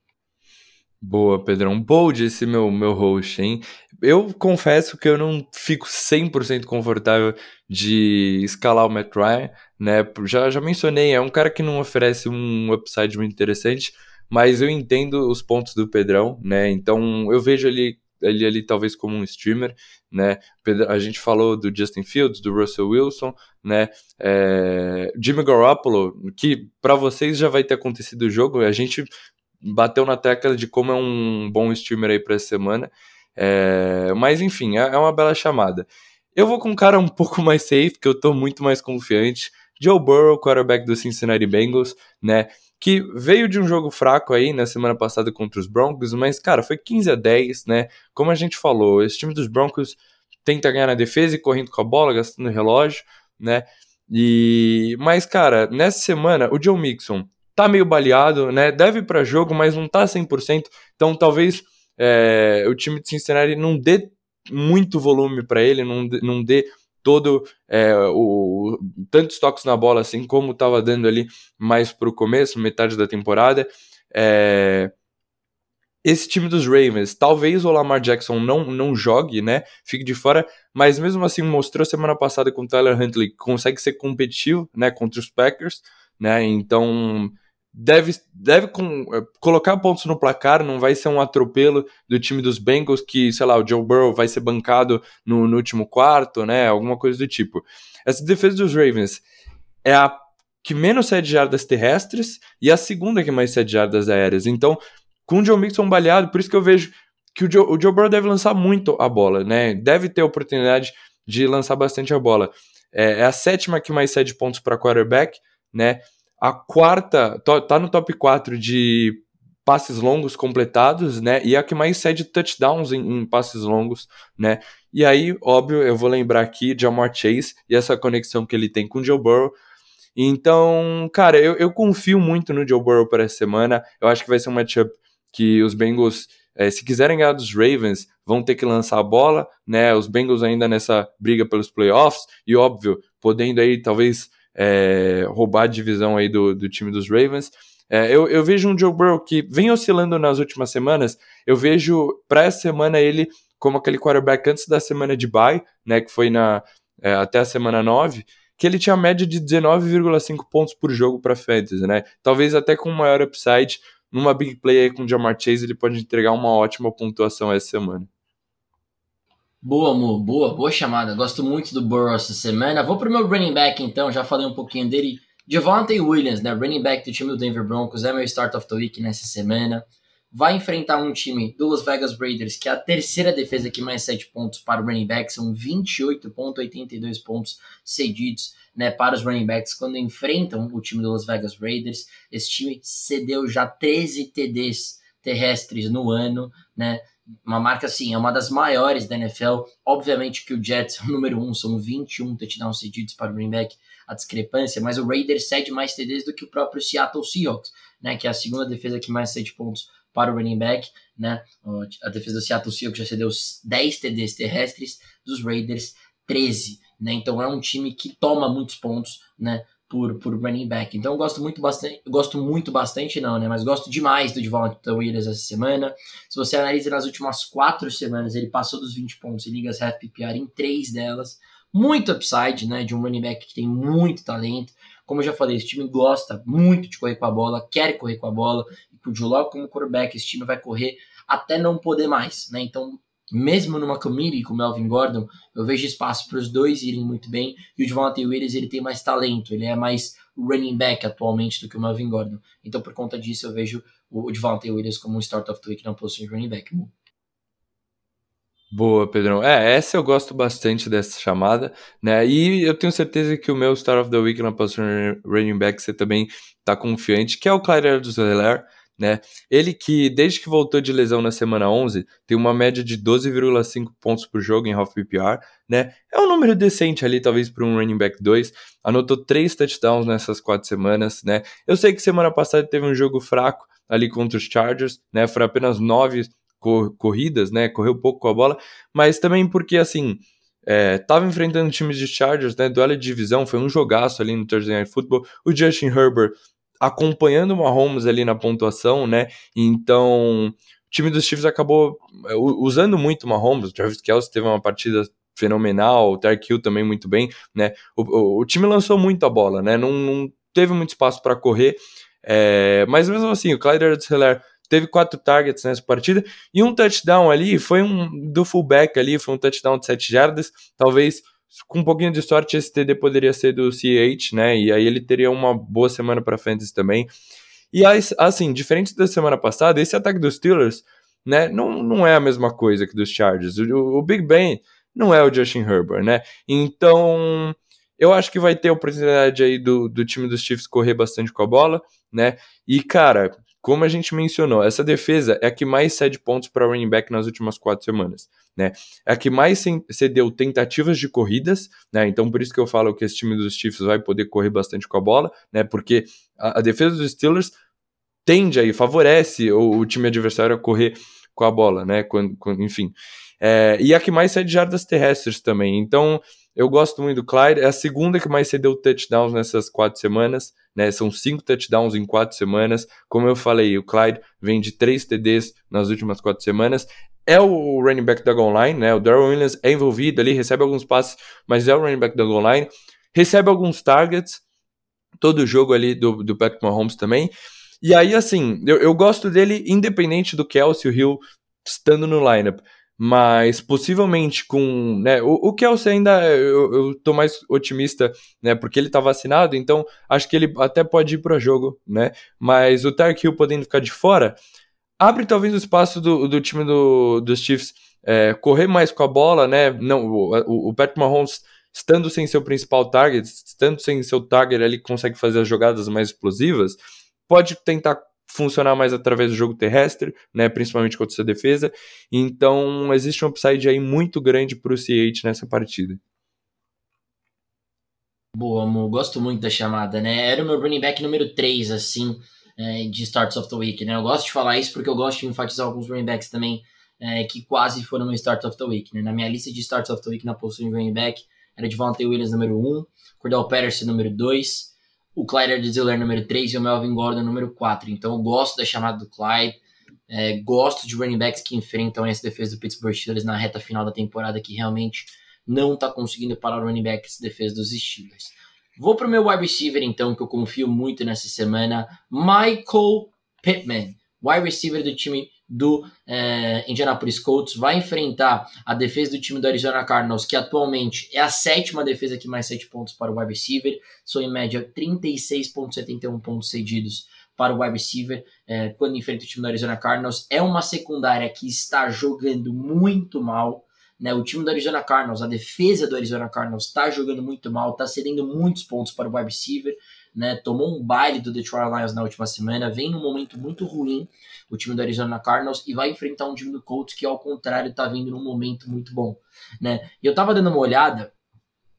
S2: Boa, Pedrão. Bold esse meu, meu host, hein? Eu confesso que eu não fico 100% confortável de escalar o Matt Ryan, né? Já, já mencionei, é um cara que não oferece um upside muito interessante, mas eu entendo os pontos do Pedrão, né? Então eu vejo ele, ele ali talvez como um streamer, né? A gente falou do Justin Fields, do Russell Wilson, né? É, Jimmy Garoppolo, que para vocês já vai ter acontecido o jogo, a gente bateu na tecla de como é um bom streamer aí para essa semana. É, mas enfim, é, é uma bela chamada. Eu vou com um cara um pouco mais safe, que eu tô muito mais confiante. Joe Burrow, quarterback do Cincinnati Bengals, né? Que veio de um jogo fraco aí na semana passada contra os Broncos, mas, cara, foi 15 a 10, né? Como a gente falou, esse time dos Broncos tenta ganhar na defesa e correndo com a bola, gastando relógio, né? E mas cara, nessa semana o Joe Mixon tá meio baleado, né? Deve para jogo, mas não tá 100%. Então talvez é, o time de Cincinnati não dê muito volume para ele, não, não dê todo é, o tantos toques na bola assim como estava dando ali mais para o começo, metade da temporada. É, esse time dos Ravens, talvez o Lamar Jackson não, não jogue, né? Fique de fora, mas mesmo assim mostrou semana passada com o Tyler Huntley que consegue ser competitivo, né, contra os Packers, né? Então deve, deve com, é, colocar pontos no placar, não vai ser um atropelo do time dos Bengals que, sei lá, o Joe Burrow vai ser bancado no, no último quarto, né? Alguma coisa do tipo. Essa defesa dos Ravens é a que menos cede jardas terrestres e a segunda que mais cede jardas aéreas. Então, com o Joe Mixon baleado, por isso que eu vejo que o Joe, o Joe Burrow deve lançar muito a bola, né? Deve ter a oportunidade de lançar bastante a bola. É, é a sétima que mais cede pontos para quarterback, né? A quarta, tá no top 4 de passes longos completados, né? E a que mais cede touchdowns em, em, passes longos, né? E aí, óbvio, eu vou lembrar aqui de Amor Chase e essa conexão que ele tem com o Joe Burrow. Então, cara, eu, eu confio muito no Joe Burrow para essa semana. Eu acho que vai ser um matchup que os Bengals, é, se quiserem ganhar dos Ravens, vão ter que lançar a bola, né? Os Bengals ainda nessa briga pelos playoffs e, óbvio, podendo aí talvez é, roubar a divisão aí do, do time dos Ravens. É, eu, eu, vejo um Joe Burrow que vem oscilando nas últimas semanas. Eu vejo para essa semana ele como aquele quarterback antes da semana de bye, né, que foi na é, até a semana 9, que ele tinha média de 19,5 pontos por jogo para fantasy, né? Talvez até com maior upside, numa big play aí com o Jamar Chase, ele pode entregar uma ótima pontuação essa semana.
S1: Boa, amor, boa, boa chamada. Gosto muito do Burrow essa semana. Vou pro meu running back então, já falei um pouquinho dele. Javante Williams, né, running back do time do Denver Broncos, é meu start of the week nessa semana. Vai enfrentar um time do Las Vegas Raiders, que é a terceira defesa que mais 7 pontos para o running back, são 28,82 pontos cedidos né, para os running backs quando enfrentam o time do Las Vegas Raiders. Esse time cedeu já 13 TDs terrestres no ano, né? Uma marca assim, é uma das maiores da NFL. Obviamente que o Jets é o número 1, um, são 21 touchdowns cedidos para o running back a discrepância, mas o Raiders cede mais TDs do que o próprio Seattle Seahawks, né, que é a segunda defesa que mais cede pontos para o running back, né? A defesa do Seattle Seahawks já cedeu 10 TDs terrestres, dos Raiders 13, né? Então é um time que toma muitos pontos, né? Por, por running back. Então eu gosto muito bastante, gosto muito bastante não, né? Mas gosto demais do Devonta Williams essa semana. Se você analisa nas últimas quatro semanas, ele passou dos 20 pontos em ligas half PPR em três delas muito upside, né, de um running back que tem muito talento. Como eu já falei, esse time gosta muito de correr com a bola, quer correr com a bola, e com o Joe como quarterback, esse time vai correr até não poder mais, né? Então, mesmo numa committee com o Melvin Gordon, eu vejo espaço para os dois irem muito bem, e o Devontae Williams, ele tem mais talento, ele é mais running back atualmente do que o Melvin Gordon. Então, por conta disso, eu vejo o Devontae Williams como um start of the week na posição de running back.
S2: Boa, Pedrão. É, essa eu gosto bastante dessa chamada, né? E eu tenho certeza que o meu Star of the Week na posição running back você também tá confiante, que é o Clyde Edwards-Helaire, né? Ele que, desde que voltou de lesão na semana 11, tem uma média de 12,5 pontos por jogo em half PPR, né? É um número decente ali, talvez para um running back 2. Anotou três touchdowns nessas quatro semanas, né? Eu sei que semana passada teve um jogo fraco ali contra os Chargers, né? Foram apenas nove corridas, né? Correu pouco com a bola, mas também porque assim. É, tava enfrentando times de Chargers, né? Duelo de divisão, foi um jogaço ali no Thursday Night Football. O Justin Herbert acompanhando o Mahomes ali na pontuação, né? Então, o time dos Chiefs acabou é, usando muito o Mahomes. O Travis Kelce teve uma partida fenomenal, o Tark Hill também muito bem, né? O, o, o time lançou muito a bola, né? Não, não teve muito espaço para correr, é, mas mesmo assim, o Clyde Edwards-Helaire teve quatro targets nessa partida e um touchdown ali foi um do fullback ali, foi um touchdown de 7 jardas, talvez com um pouquinho de sorte esse TD poderia ser do CH, né? E aí ele teria uma boa semana para fantasy também. E assim, diferente da semana passada, esse ataque dos Steelers, né, não, não é a mesma coisa que dos Chargers. O, o Big Ben não é o Justin Herbert, né? Então, eu acho que vai ter oportunidade aí do, do time dos Chiefs correr bastante com a bola, né? E, cara, como a gente mencionou, essa defesa é a que mais cede pontos para running back nas últimas quatro semanas. Né? É a que mais cedeu tentativas de corridas, né? Então, por isso que eu falo que esse time dos Chiefs vai poder correr bastante com a bola, né? Porque a, a defesa dos Steelers tende aí, favorece o, o, time adversário a correr com a bola, né? Quando, quando enfim. É, e a que mais cede jardas terrestres também. Então, eu gosto muito do Clyde. É a segunda que mais cedeu touchdowns nessas quatro semanas. Né? São cinco touchdowns em quatro semanas. Como eu falei, o Clyde vem de três TDs nas últimas quatro semanas. É o running back da goal line, né? O Darrell Williams é envolvido ali, recebe alguns passes, mas é o running back da goal line. Recebe alguns targets, todo o jogo ali do, do Patrick Mahomes também. E aí, assim, eu, eu gosto dele independente do Kelsey Hill estando no lineup mas possivelmente com, né, o, o Kelsey ainda, eu, eu tô mais otimista, né, porque ele tá vacinado, então acho que ele até pode ir para jogo, né, mas o Tark Hill podendo ficar de fora, abre talvez o espaço do, do time do, dos Chiefs é, correr mais com a bola, né? Não, o, o, Patrick Mahomes estando sem seu principal target, estando sem seu target, ele consegue fazer as jogadas mais explosivas, pode tentar funcionar mais através do jogo terrestre, né, principalmente contra essa defesa. Então, existe um upside aí muito grande para o CH nessa partida.
S1: Boa, amor. Gosto muito da chamada, né? Era o meu running back número 3, assim, é, de Starts of the Week, né? Eu gosto de falar isso porque eu gosto de enfatizar alguns running backs também é, que quase foram meu Start of the Week, né? Na minha lista de Starts of the Week na posição de running back, era Devontae Williams número 1, Cordell Patterson número 2, o Clyde Edwards número 3 e o Melvin Gordon número 4. Então eu gosto da chamada do Clyde, é, gosto de running backs que enfrentam essa defesa do Pittsburgh Steelers na reta final da temporada que realmente não está conseguindo parar o running back essa defesa dos Steelers. Vou para o meu wide receiver então, que eu confio muito nessa semana, Michael Pittman, wide receiver do time do é, Indianapolis Colts vai enfrentar a defesa do time do Arizona Cardinals, que atualmente é a sétima defesa que mais 7 pontos para o wide receiver, são em média 36,71 pontos cedidos para o wide receiver é, quando enfrenta o time do Arizona Cardinals. É uma secundária que está jogando muito mal. Né, o time do Arizona Cardinals, a defesa do Arizona Cardinals está jogando muito mal, está cedendo muitos pontos para o wide receiver né? Tomou um baile do Detroit Lions na última semana, vem num momento muito ruim o time do Arizona Cardinals e vai enfrentar um time do Colts que ao contrário tá vindo num momento muito bom, né? E eu tava dando uma olhada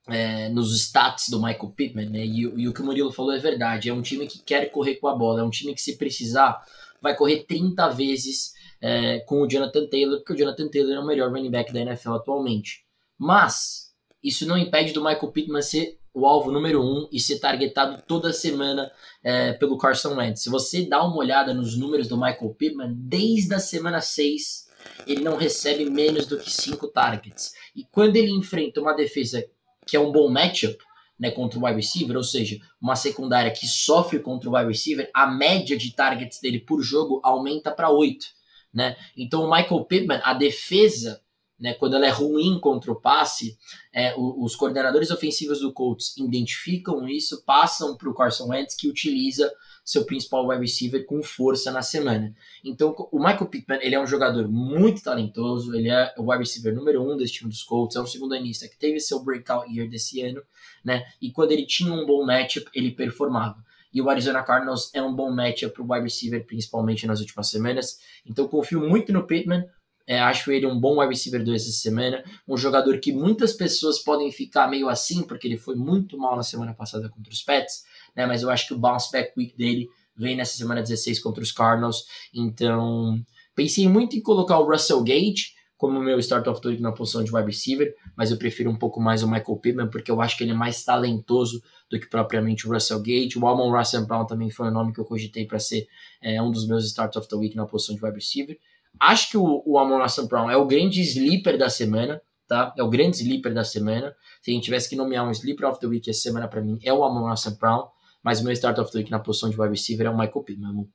S1: é, nos stats do Michael Pittman, né? E, e, o que o Murilo falou é verdade. É um time que quer correr com a bola, é um time que se precisar vai correr 30 vezes é, com o Jonathan Taylor, porque o Jonathan Taylor é o melhor running back da NFL atualmente. Mas isso não impede do Michael Pittman ser o alvo número um e ser targetado toda semana é, pelo Carson Wentz. Se você dá uma olhada nos números do Michael Pittman, desde a semana 6 ele não recebe menos do que 5 targets. E quando ele enfrenta uma defesa que é um bom matchup, né, contra o wide receiver, ou seja, uma secundária que sofre contra o wide receiver, a média de targets dele por jogo aumenta para 8. Né? Então o Michael Pittman, a defesa né, quando ela é ruim contra o passe, é, os coordenadores ofensivos do Colts identificam isso, passam para o Carson Wentz, que utiliza seu principal wide receiver com força na semana. Então, o Michael Pittman ele é um jogador muito talentoso, ele é o wide receiver número um desse time dos Colts, é um segundo anista que teve seu breakout year desse ano, né? E quando ele tinha um bom matchup, ele performava. E o Arizona Cardinals é um bom matchup para o wide receiver, principalmente nas últimas semanas. Então, confio muito no Pittman. É, acho ele um bom wide receiver 2 essa semana. Um jogador que muitas pessoas podem ficar meio assim, porque ele foi muito mal na semana passada contra os Pets, né? Mas eu acho que o bounce back week dele vem nessa semana 16 contra os Cardinals. Então, pensei muito em colocar o Russell Gage como meu start of the week na posição de wide receiver, mas eu prefiro um pouco mais o Michael Pittman, porque eu acho que ele é mais talentoso do que propriamente o Russell Gage. O Almon Russell Brown também foi um nome que eu cogitei para ser é, um dos meus start of the week na posição de wide receiver. Acho que o, o Amon Brown é o grande sleeper da semana, tá? É o grande sleeper da semana. Se a gente tivesse que nomear um sleeper of the week essa semana para mim, é o Amon Russell Brown. Mas meu start of the week na posição de wide receiver é o Michael Pittman.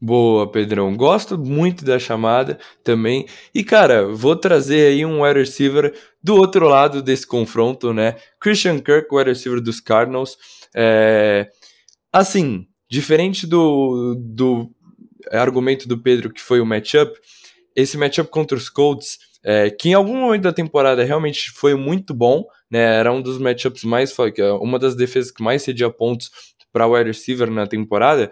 S2: Boa, Pedrão. Gosto muito da chamada também. E, cara, vou trazer aí um wide receiver do outro lado desse confronto, né? Christian Kirk, wide receiver dos Cardinals. É... Assim, diferente do, do argumento do Pedro que foi o matchup, esse matchup contra os Colts, é, que em algum momento da temporada realmente foi muito bom, né? Era um dos matchups mais, uma das defesas que mais cedia pontos para o wide receiver na temporada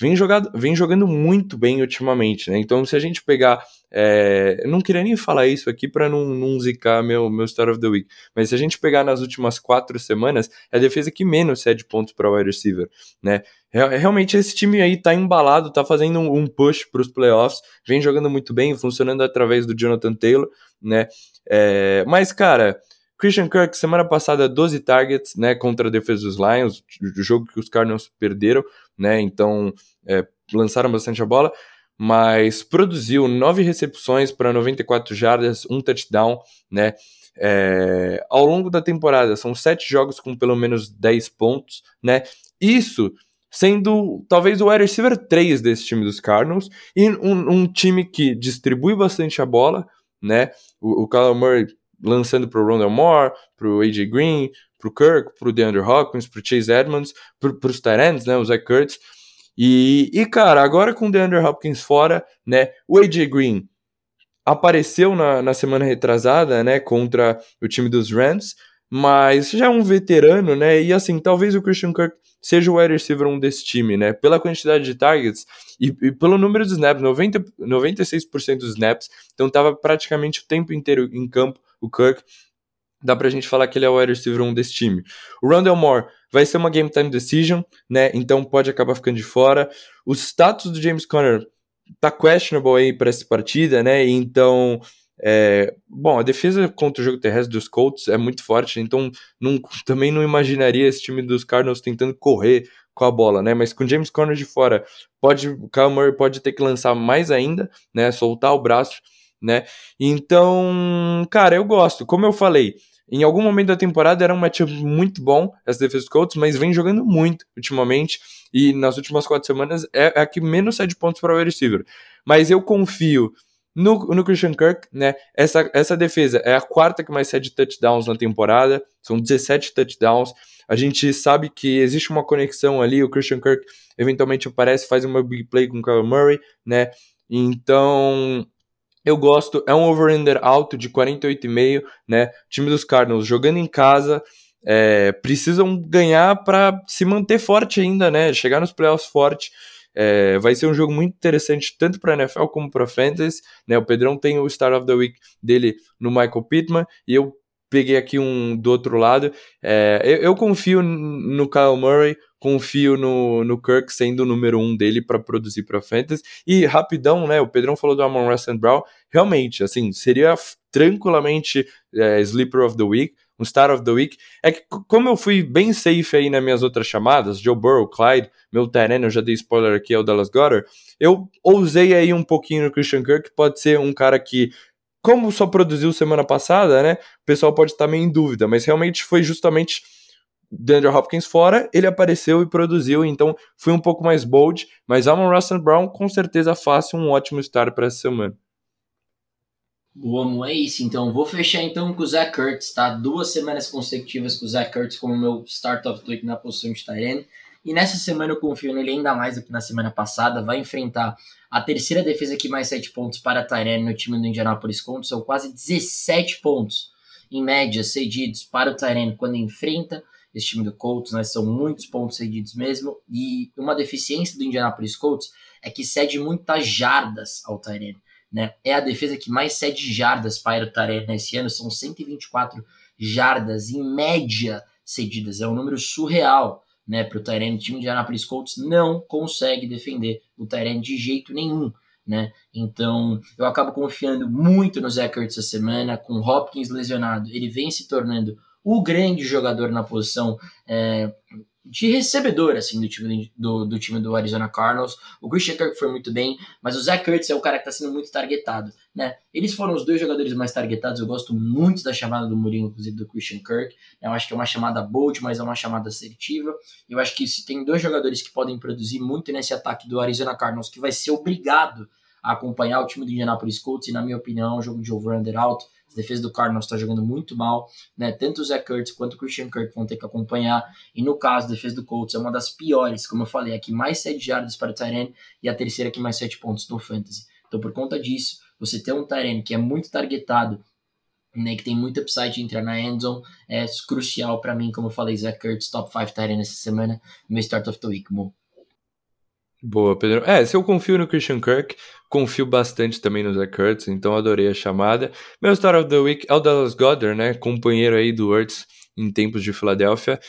S2: vem, jogado, vem jogando muito bem ultimamente, né? Então, se a gente pegar. É, não queria nem falar isso aqui para não, não zicar meu, meu Star of the Week, mas se a gente pegar nas últimas quatro semanas, é a defesa que menos cede pontos para o wide receiver, né? Realmente esse time aí tá embalado, tá fazendo um push para os playoffs, vem jogando muito bem, funcionando através do Jonathan Taylor, né? É, mas, cara, Christian Kirk, semana passada, 12 targets, né, contra a defesa dos Lions, o jogo que os Cardinals perderam, né, então é, lançaram bastante a bola, mas produziu 9 recepções para 94 jardas, um touchdown, né, é, ao longo da temporada, são 7 jogos com pelo menos 10 pontos, né, isso sendo talvez o wide receiver 3 desse time dos Cardinals, e um, um time que distribui bastante a bola, né, o, o Kyler Murray lançando para o Rondell Moore, para o AJ Green, para o Kirk, para o DeAndre Hopkins, para o Chase Edmonds, para os Tyrants, né, o Zach Kurtz. E, e cara, agora com o DeAndre Hopkins fora, né, o AJ Green apareceu na, na semana retrasada, né, contra o time dos Rams, mas já é um veterano, né, e assim, talvez o Christian Kirk seja o wide receiver um desse time, né, pela quantidade de targets e, e pelo número de snaps, 90, 96% dos snaps, então tava praticamente o tempo inteiro em campo o Kirk, dá pra gente falar que ele é o wide receiver 1 desse time. O Rondell Moore vai ser uma game time decision, né? Então pode acabar ficando de fora. O status do James Conner tá questionable aí para essa partida, né? Então, é, bom, a defesa contra o jogo terrestre dos Colts é muito forte, então não, também não imaginaria esse time dos Cardinals tentando correr com a bola, né? Mas com James Conner de fora, pode, o Kyle Murray pode ter que lançar mais ainda, né? Soltar o braço, né? Então, cara, eu gosto. Como eu falei, em algum momento da temporada era um matchup muito bom, as defesas Colts, mas vem jogando muito ultimamente. E nas últimas quatro semanas é, a que menos cede pontos para o receiver. Mas eu confio no, no Christian Kirk, né? Essa, essa defesa é a quarta que mais cede touchdowns na temporada, são 17 touchdowns. A gente sabe que existe uma conexão ali, o Christian Kirk eventualmente aparece, faz uma big play com o Kyle Murray, né? Então, eu gosto, é um over-under alto de 48,5, né? O time dos Cardinals jogando em casa, é, precisam ganhar para se manter forte ainda, né? Chegar nos playoffs forte. É, vai ser um jogo muito interessante tanto para NFL como para Fantasy. Né? O Pedrão tem o Start of the Week dele no Michael Pittman e eu peguei aqui um do outro lado. É, eu, eu, confio no Kyle Murray, confio no, no Kirk sendo o número um dele para produzir para Fantasy. E rapidão, né? O Pedrão falou do Amon Russell Brown. Realmente, assim, seria tranquilamente é, Sleeper of the Week, um Star of the Week. É que, como eu fui bem safe aí nas minhas outras chamadas, Joe Burrow, Clyde, meu terreno, eu já dei spoiler aqui, é o Dallas Goddard, eu ousei aí um pouquinho no Christian Kirk, pode ser um cara que como só produziu semana passada, né? O pessoal pode estar meio em dúvida, mas realmente foi justamente DeAndre Hopkins fora, ele apareceu e produziu, então fui um pouco mais bold, mas Amon Russell Brown com certeza fácil um ótimo start para essa semana.
S1: Boa, é isso. Então, vou fechar então com o Zach Kurtz, tá? Duas semanas consecutivas com o Zach Kurtz como meu start of the week na posição de Tyrene. E nessa semana eu confio nele ainda mais do que na semana passada. Vai enfrentar a terceira defesa que mais 7 pontos para Tyrene no time do Indianapolis Colts. São quase 17 pontos em média cedidos para o Tyrene quando enfrenta esse time do Colts, né? São muitos pontos cedidos mesmo. E uma deficiência do Indianapolis Colts é que cede muitas jardas ao Tyrene. Né? É a defesa que mais cede jardas para o Tyrene nesse ano, são 124 jardas em média cedidas. É um número surreal né, para o Tyrene. O time de Indianapolis Colts não consegue defender o Tyrene de jeito nenhum. Né? Então eu acabo confiando muito no Zach Ertz essa semana, com Hopkins lesionado. Ele vem se tornando o grande jogador na posição é, de recebedor assim do time do, do, time do Arizona Cardinals. O Christian Kirk foi muito bem, mas o Zach Ertz é o cara que está sendo muito targetado, né? Eles foram os dois jogadores mais targetados. Eu gosto muito da chamada do Mourinho, inclusive do Christian Kirk. Eu acho que é uma chamada bold, mas é uma chamada assertiva. Eu acho que se tem dois jogadores que podem produzir muito nesse ataque do Arizona Cardinals, que vai ser obrigado a acompanhar o time do Indianapolis Colts, e na minha opinião, é um jogo de over-under alto a defesa do Cardinals está jogando muito mal, né? Tanto o Zach Kurtz quanto o Christian Kirk vão ter que acompanhar. E no caso, a defesa do Colts é uma das piores, como eu falei, a que mais 7 jardas para o Tyrene e a terceira que mais 7 pontos no Fantasy. Então, por conta disso, você ter um Tyrene que é muito targetado, né, que tem muito upside de entrar na endzone, é crucial para mim, como eu falei, Zach Kurtz, top 5 Tyrene essa semana, meu start of the week, Mo.
S2: Boa, Pedro. É, se eu confio no Christian Kirk, confio bastante também no Zach Ertz, então adorei a chamada. Meu Star of the Week é o Dallas Goddard, né? Companheiro aí do Ertz em tempos de Filadélfia.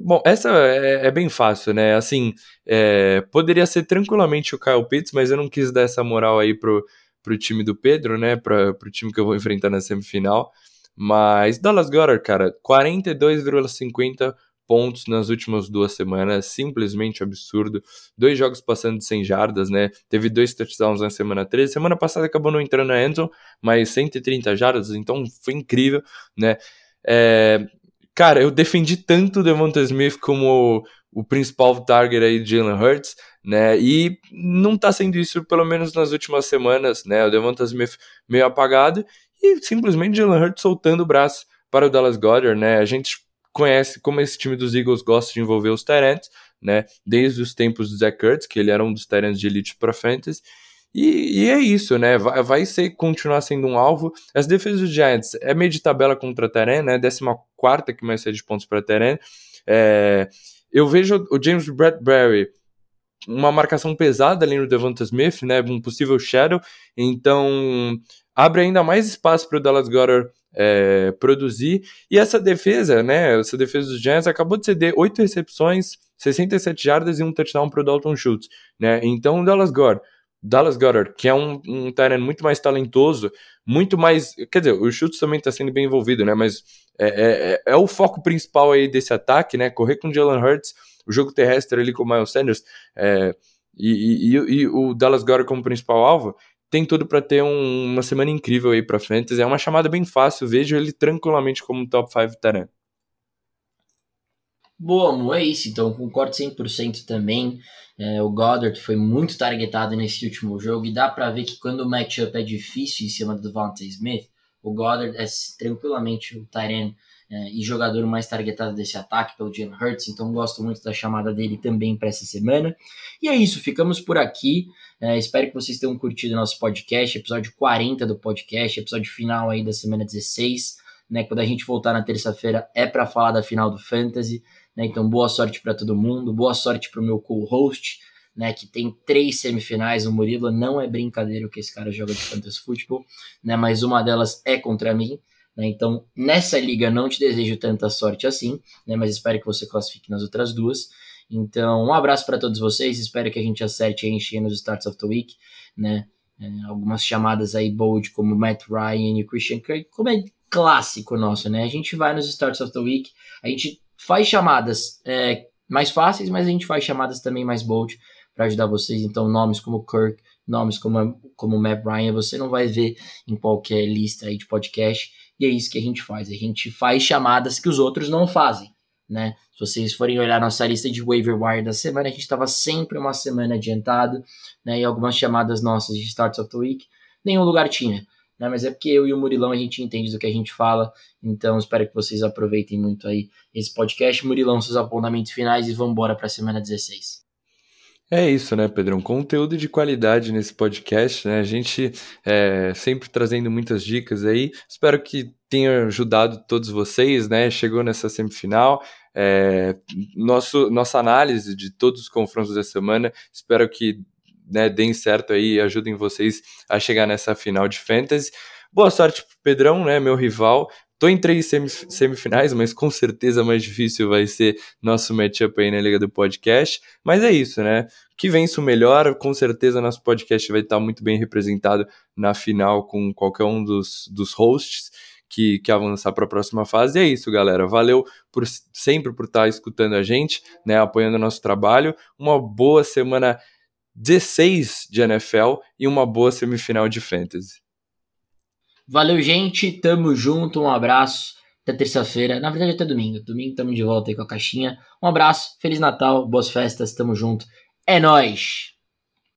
S2: Bom, essa é, é, bem fácil, né? Assim, é, poderia ser tranquilamente o Kyle Pitts, mas eu não quis dar essa moral aí pro, pro time do Pedro, né? Pra, pro time que eu vou enfrentar na semifinal. Mas Dallas Goddard, cara, 42,50 pontos nas últimas duas semanas, simplesmente absurdo. Dois jogos passando de 100 jardas, né? Teve dois touchdowns na semana 13. Semana passada acabou não entrando na Enzo, mas 130 jardas, então foi incrível, né? É... Cara, eu defendi tanto o Devonta Smith como o, principal target aí de Jalen Hurts, né? E não tá sendo isso, pelo menos nas últimas semanas, né? O Devonta Smith meio apagado e simplesmente Jalen Hurts soltando o braço para o Dallas Goddard, né? A gente conhece como esse time dos Eagles gosta de envolver os Tyrants, né? Desde os tempos do Zach Kurtz, que ele era um dos Tyrants de elite para Fantasy. E, e, é isso, né? Vai, vai ser, continuar sendo um alvo. As defesas dos Giants é meio de tabela contra Teren, né? 14 que mais de pontos para Teren. É, eu vejo o James Bradbury uma marcação pesada ali no Devonta Smith, né? Um possível shadow. Então abre ainda mais espaço para o Dallas Goddard é, produzir. E essa defesa, né? Essa defesa dos Giants acabou de ceder oito recepções, 67 jardas e um touchdown para o Dalton Schultz, né? Então o Dallas Goddard Dallas Goddard, que é um, um Tyrant muito mais talentoso, muito mais. Quer dizer, o Schultz também está sendo bem envolvido, né? Mas é, é, é, é, o foco principal aí desse ataque, né? Correr com Jalen Hurts, o jogo terrestre ali com o Miles Sanders é, e, e, e, o Dallas Goddard como principal alvo. Tem tudo para ter um, uma semana incrível aí para frente. É uma chamada bem fácil, vejo ele tranquilamente como top 5 Tyrant.
S1: Boa, Mo, é isso. Então, concordo 100% também. É, o Goddard foi muito targetado nesse último jogo e dá para ver que quando o matchup é difícil em cima do Devontae Smith, o Goddard é tranquilamente o Tyren é, e jogador mais targetado desse ataque pelo Jalen Hurts, então gosto muito da chamada dele também para essa semana. E é isso, ficamos por aqui. É, espero que vocês tenham curtido nosso podcast, episódio 40 do podcast, episódio final aí da semana 16. Né, quando a gente voltar na terça-feira é para falar da final do Fantasy. Né? Então, boa sorte para todo mundo, boa sorte para o meu co-host, né, que tem três semifinais. O Murilo não é brincadeira o que esse cara joga de fantasy futebol, né, mas uma delas é contra mim. Né, então, nessa liga, não te desejo tanta sorte assim, né, mas espero que você classifique nas outras duas. Então, um abraço para todos vocês. Espero que a gente acerte a encher nos starts of the week, né? É, algumas chamadas aí bold como Matt Ryan e Christian Kirk, como é clássico nosso, né? A gente vai nos starts of the week, a gente faz chamadas é, mais fáceis, mas a gente faz chamadas também mais bold para ajudar vocês. Então, nomes como Kirk, nomes como, como Matt Ryan, você não vai ver em qualquer lista aí de podcast. E é isso que a gente faz. A gente faz chamadas que os outros não fazem. Né? Se vocês forem olhar nossa lista de waiver wire da semana, a gente estava sempre uma semana adiantado, né? E algumas chamadas nossas de Starts of the Week, nenhum lugar tinha né? Mas é porque eu e o Murilão a gente entende do que a gente fala, então espero que vocês aproveitem muito aí esse podcast. Murilão, seus apontamentos finais e vamos embora para a semana 16.
S2: É isso, né, Pedrão? Conteúdo de qualidade nesse podcast, né? A gente é, sempre trazendo muitas dicas aí. Espero que tenha ajudado todos vocês, né? Chegou nessa semifinal. É, nosso, nossa análise de todos os confrontos da semana. Espero que né, deem certo aí e ajudem vocês a chegar nessa final de Fantasy. Boa sorte pro Pedrão, né, meu rival. Tô em três semifinais, mas com certeza mais difícil vai ser nosso matchup aí na Liga do Podcast. Mas é isso, né? Que vença o melhor, com certeza nosso podcast vai estar muito bem representado na final com qualquer um dos, dos hosts que, que avançar para a próxima fase. E é isso, galera. Valeu por sempre por estar escutando a gente, né? Apoiando o nosso trabalho. Uma boa semana 16 de NFL e uma boa semifinal de Fantasy.
S1: Valeu, gente. Tamo junto. Um abraço. Até terça-feira. Na verdade, até domingo. Domingo tamo de volta aí com a caixinha. Um abraço. Feliz Natal. Boas festas. Tamo junto. É nóis!